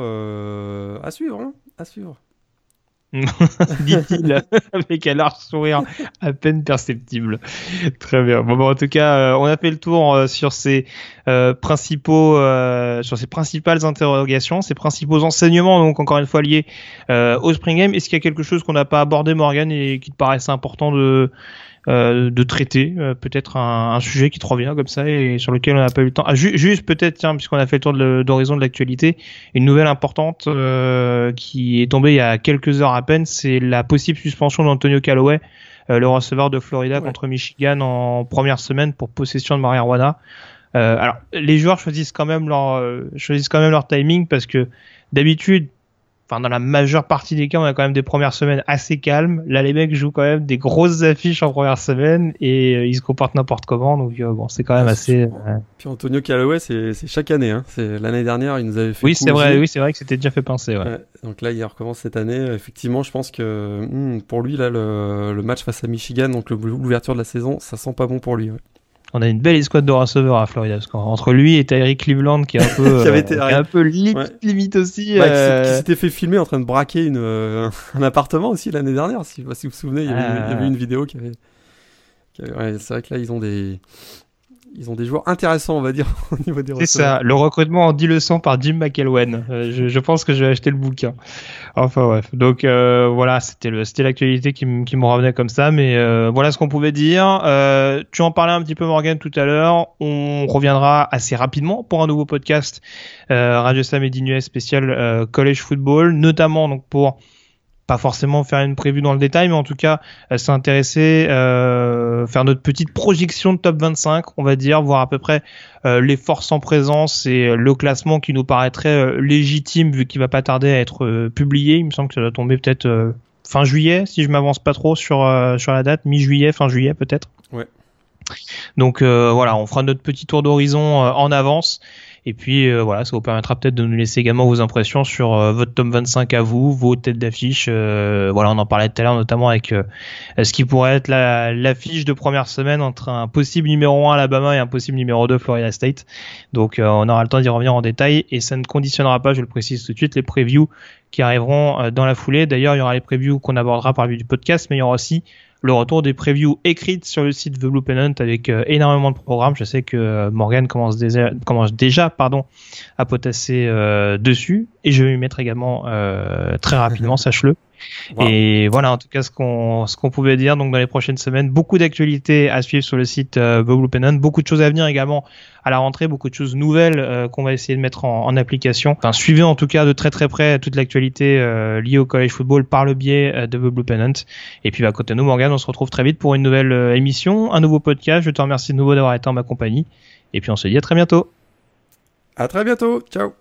à suivre, hein à suivre. *laughs* dit-il *laughs* avec un large sourire à peine perceptible. Très bien. Bon, en tout cas, euh, on a fait le tour euh, sur ces euh, principaux, sur ces principales interrogations, ces principaux enseignements, donc encore une fois liés au Spring Game. Est-ce qu'il y a quelque chose qu'on n'a pas abordé, Morgan, et qui te paraissait important de euh, de traiter euh, peut-être un, un, sujet qui te revient comme ça et sur lequel on n'a pas eu le temps. Ah, juste peut-être, tiens, puisqu'on a fait le tour d'horizon de l'actualité, une nouvelle importante euh, qui est tombée il y a quelques heures à peine, c'est la possible suspension d'Antonio Callaway, le receveur de Florida contre Michigan en première semaine pour possession de marijuana. alors, les joueurs choisissent quand même leur choisissent quand même leur timing parce que d'habitude enfin dans la majeure partie des cas, on a quand même des premières semaines assez calmes. Là, les mecs jouent quand même des grosses affiches en première semaine et euh, ils se comportent n'importe comment. Donc euh, bon, c'est quand même assez. Euh, Puis Antonio Callaway, c'est chaque année. Hein. C'est l'année dernière, il nous avait fait. Oui, c'est vrai. Oui, c'est vrai que c'était déjà fait penser. Ouais. donc là, il recommence cette année. Effectivement, je pense que hmm, pour lui, là, le, le, match face à Michigan, donc l'ouverture de la saison, ça sent pas bon pour lui. On a une belle escouade de receveurs à Florida. entre lui et Tyreek Cleveland, qui est un peu, *laughs* euh, un peu limite, aussi. Bah, euh... Qui s'était fait filmer en train de braquer une, euh, *laughs* un appartement aussi l'année dernière. Si, si, vous vous souvenez, il y avait, il y avait une vidéo qui avait. Qui avait ouais, c'est vrai que là, ils ont des ils ont des joueurs intéressants, on va dire, *laughs* au niveau des C'est ça, le recrutement en 10 leçons par Jim McElwain. Euh, je, je, pense que je vais acheter le bouquin. Enfin bref, donc euh, voilà, c'était l'actualité qui, qui me revenait comme ça, mais euh, voilà ce qu'on pouvait dire. Euh, tu en parlais un petit peu Morgan tout à l'heure. On reviendra assez rapidement pour un nouveau podcast Radio Sam et spécial College Football, notamment donc pour pas forcément faire une prévue dans le détail, mais en tout cas euh, s'intéresser, euh, faire notre petite projection de top 25, on va dire, voir à peu près euh, les forces en présence et le classement qui nous paraîtrait euh, légitime vu qu'il va pas tarder à être publié. Il me semble que ça doit tomber peut-être fin juillet, si je m'avance pas trop sur sur la date, mi-juillet, fin juillet peut-être. Ouais. Donc voilà, on fera notre petit tour d'horizon en avance. Et puis euh, voilà, ça vous permettra peut-être de nous laisser également vos impressions sur euh, votre top 25 à vous, vos têtes d'affiche. Euh, voilà, on en parlait tout à l'heure notamment avec ce qui pourrait être l'affiche de première semaine entre un possible numéro 1 Alabama et un possible numéro 2 Florida State. Donc on aura le temps d'y revenir en détail et ça ne conditionnera pas, je le précise tout de suite, les previews qui arriveront dans la foulée. D'ailleurs, il y aura les previews qu'on abordera par le biais du podcast, mais il y aura aussi le retour des previews écrites sur le site The Blue Pennant avec euh, énormément de programmes. Je sais que euh, Morgan commence déjà, commence déjà pardon, à potasser euh, dessus et je vais m'y mettre également très rapidement, *laughs* sache-le. Et voilà en tout cas ce qu'on ce qu'on pouvait dire donc dans les prochaines semaines beaucoup d'actualités à suivre sur le site euh, Blue Pennant, beaucoup de choses à venir également à la rentrée, beaucoup de choses nouvelles euh, qu'on va essayer de mettre en, en, application. Enfin suivez en tout cas de très très près toute l'actualité euh, liée au college football par le biais euh, de The Blue Pennant. Et puis à côté de nous Morgan, on se retrouve très vite pour une nouvelle émission, un nouveau podcast. Je te remercie de nouveau d'avoir été en ma compagnie et puis on se dit à très bientôt. À très bientôt. Ciao.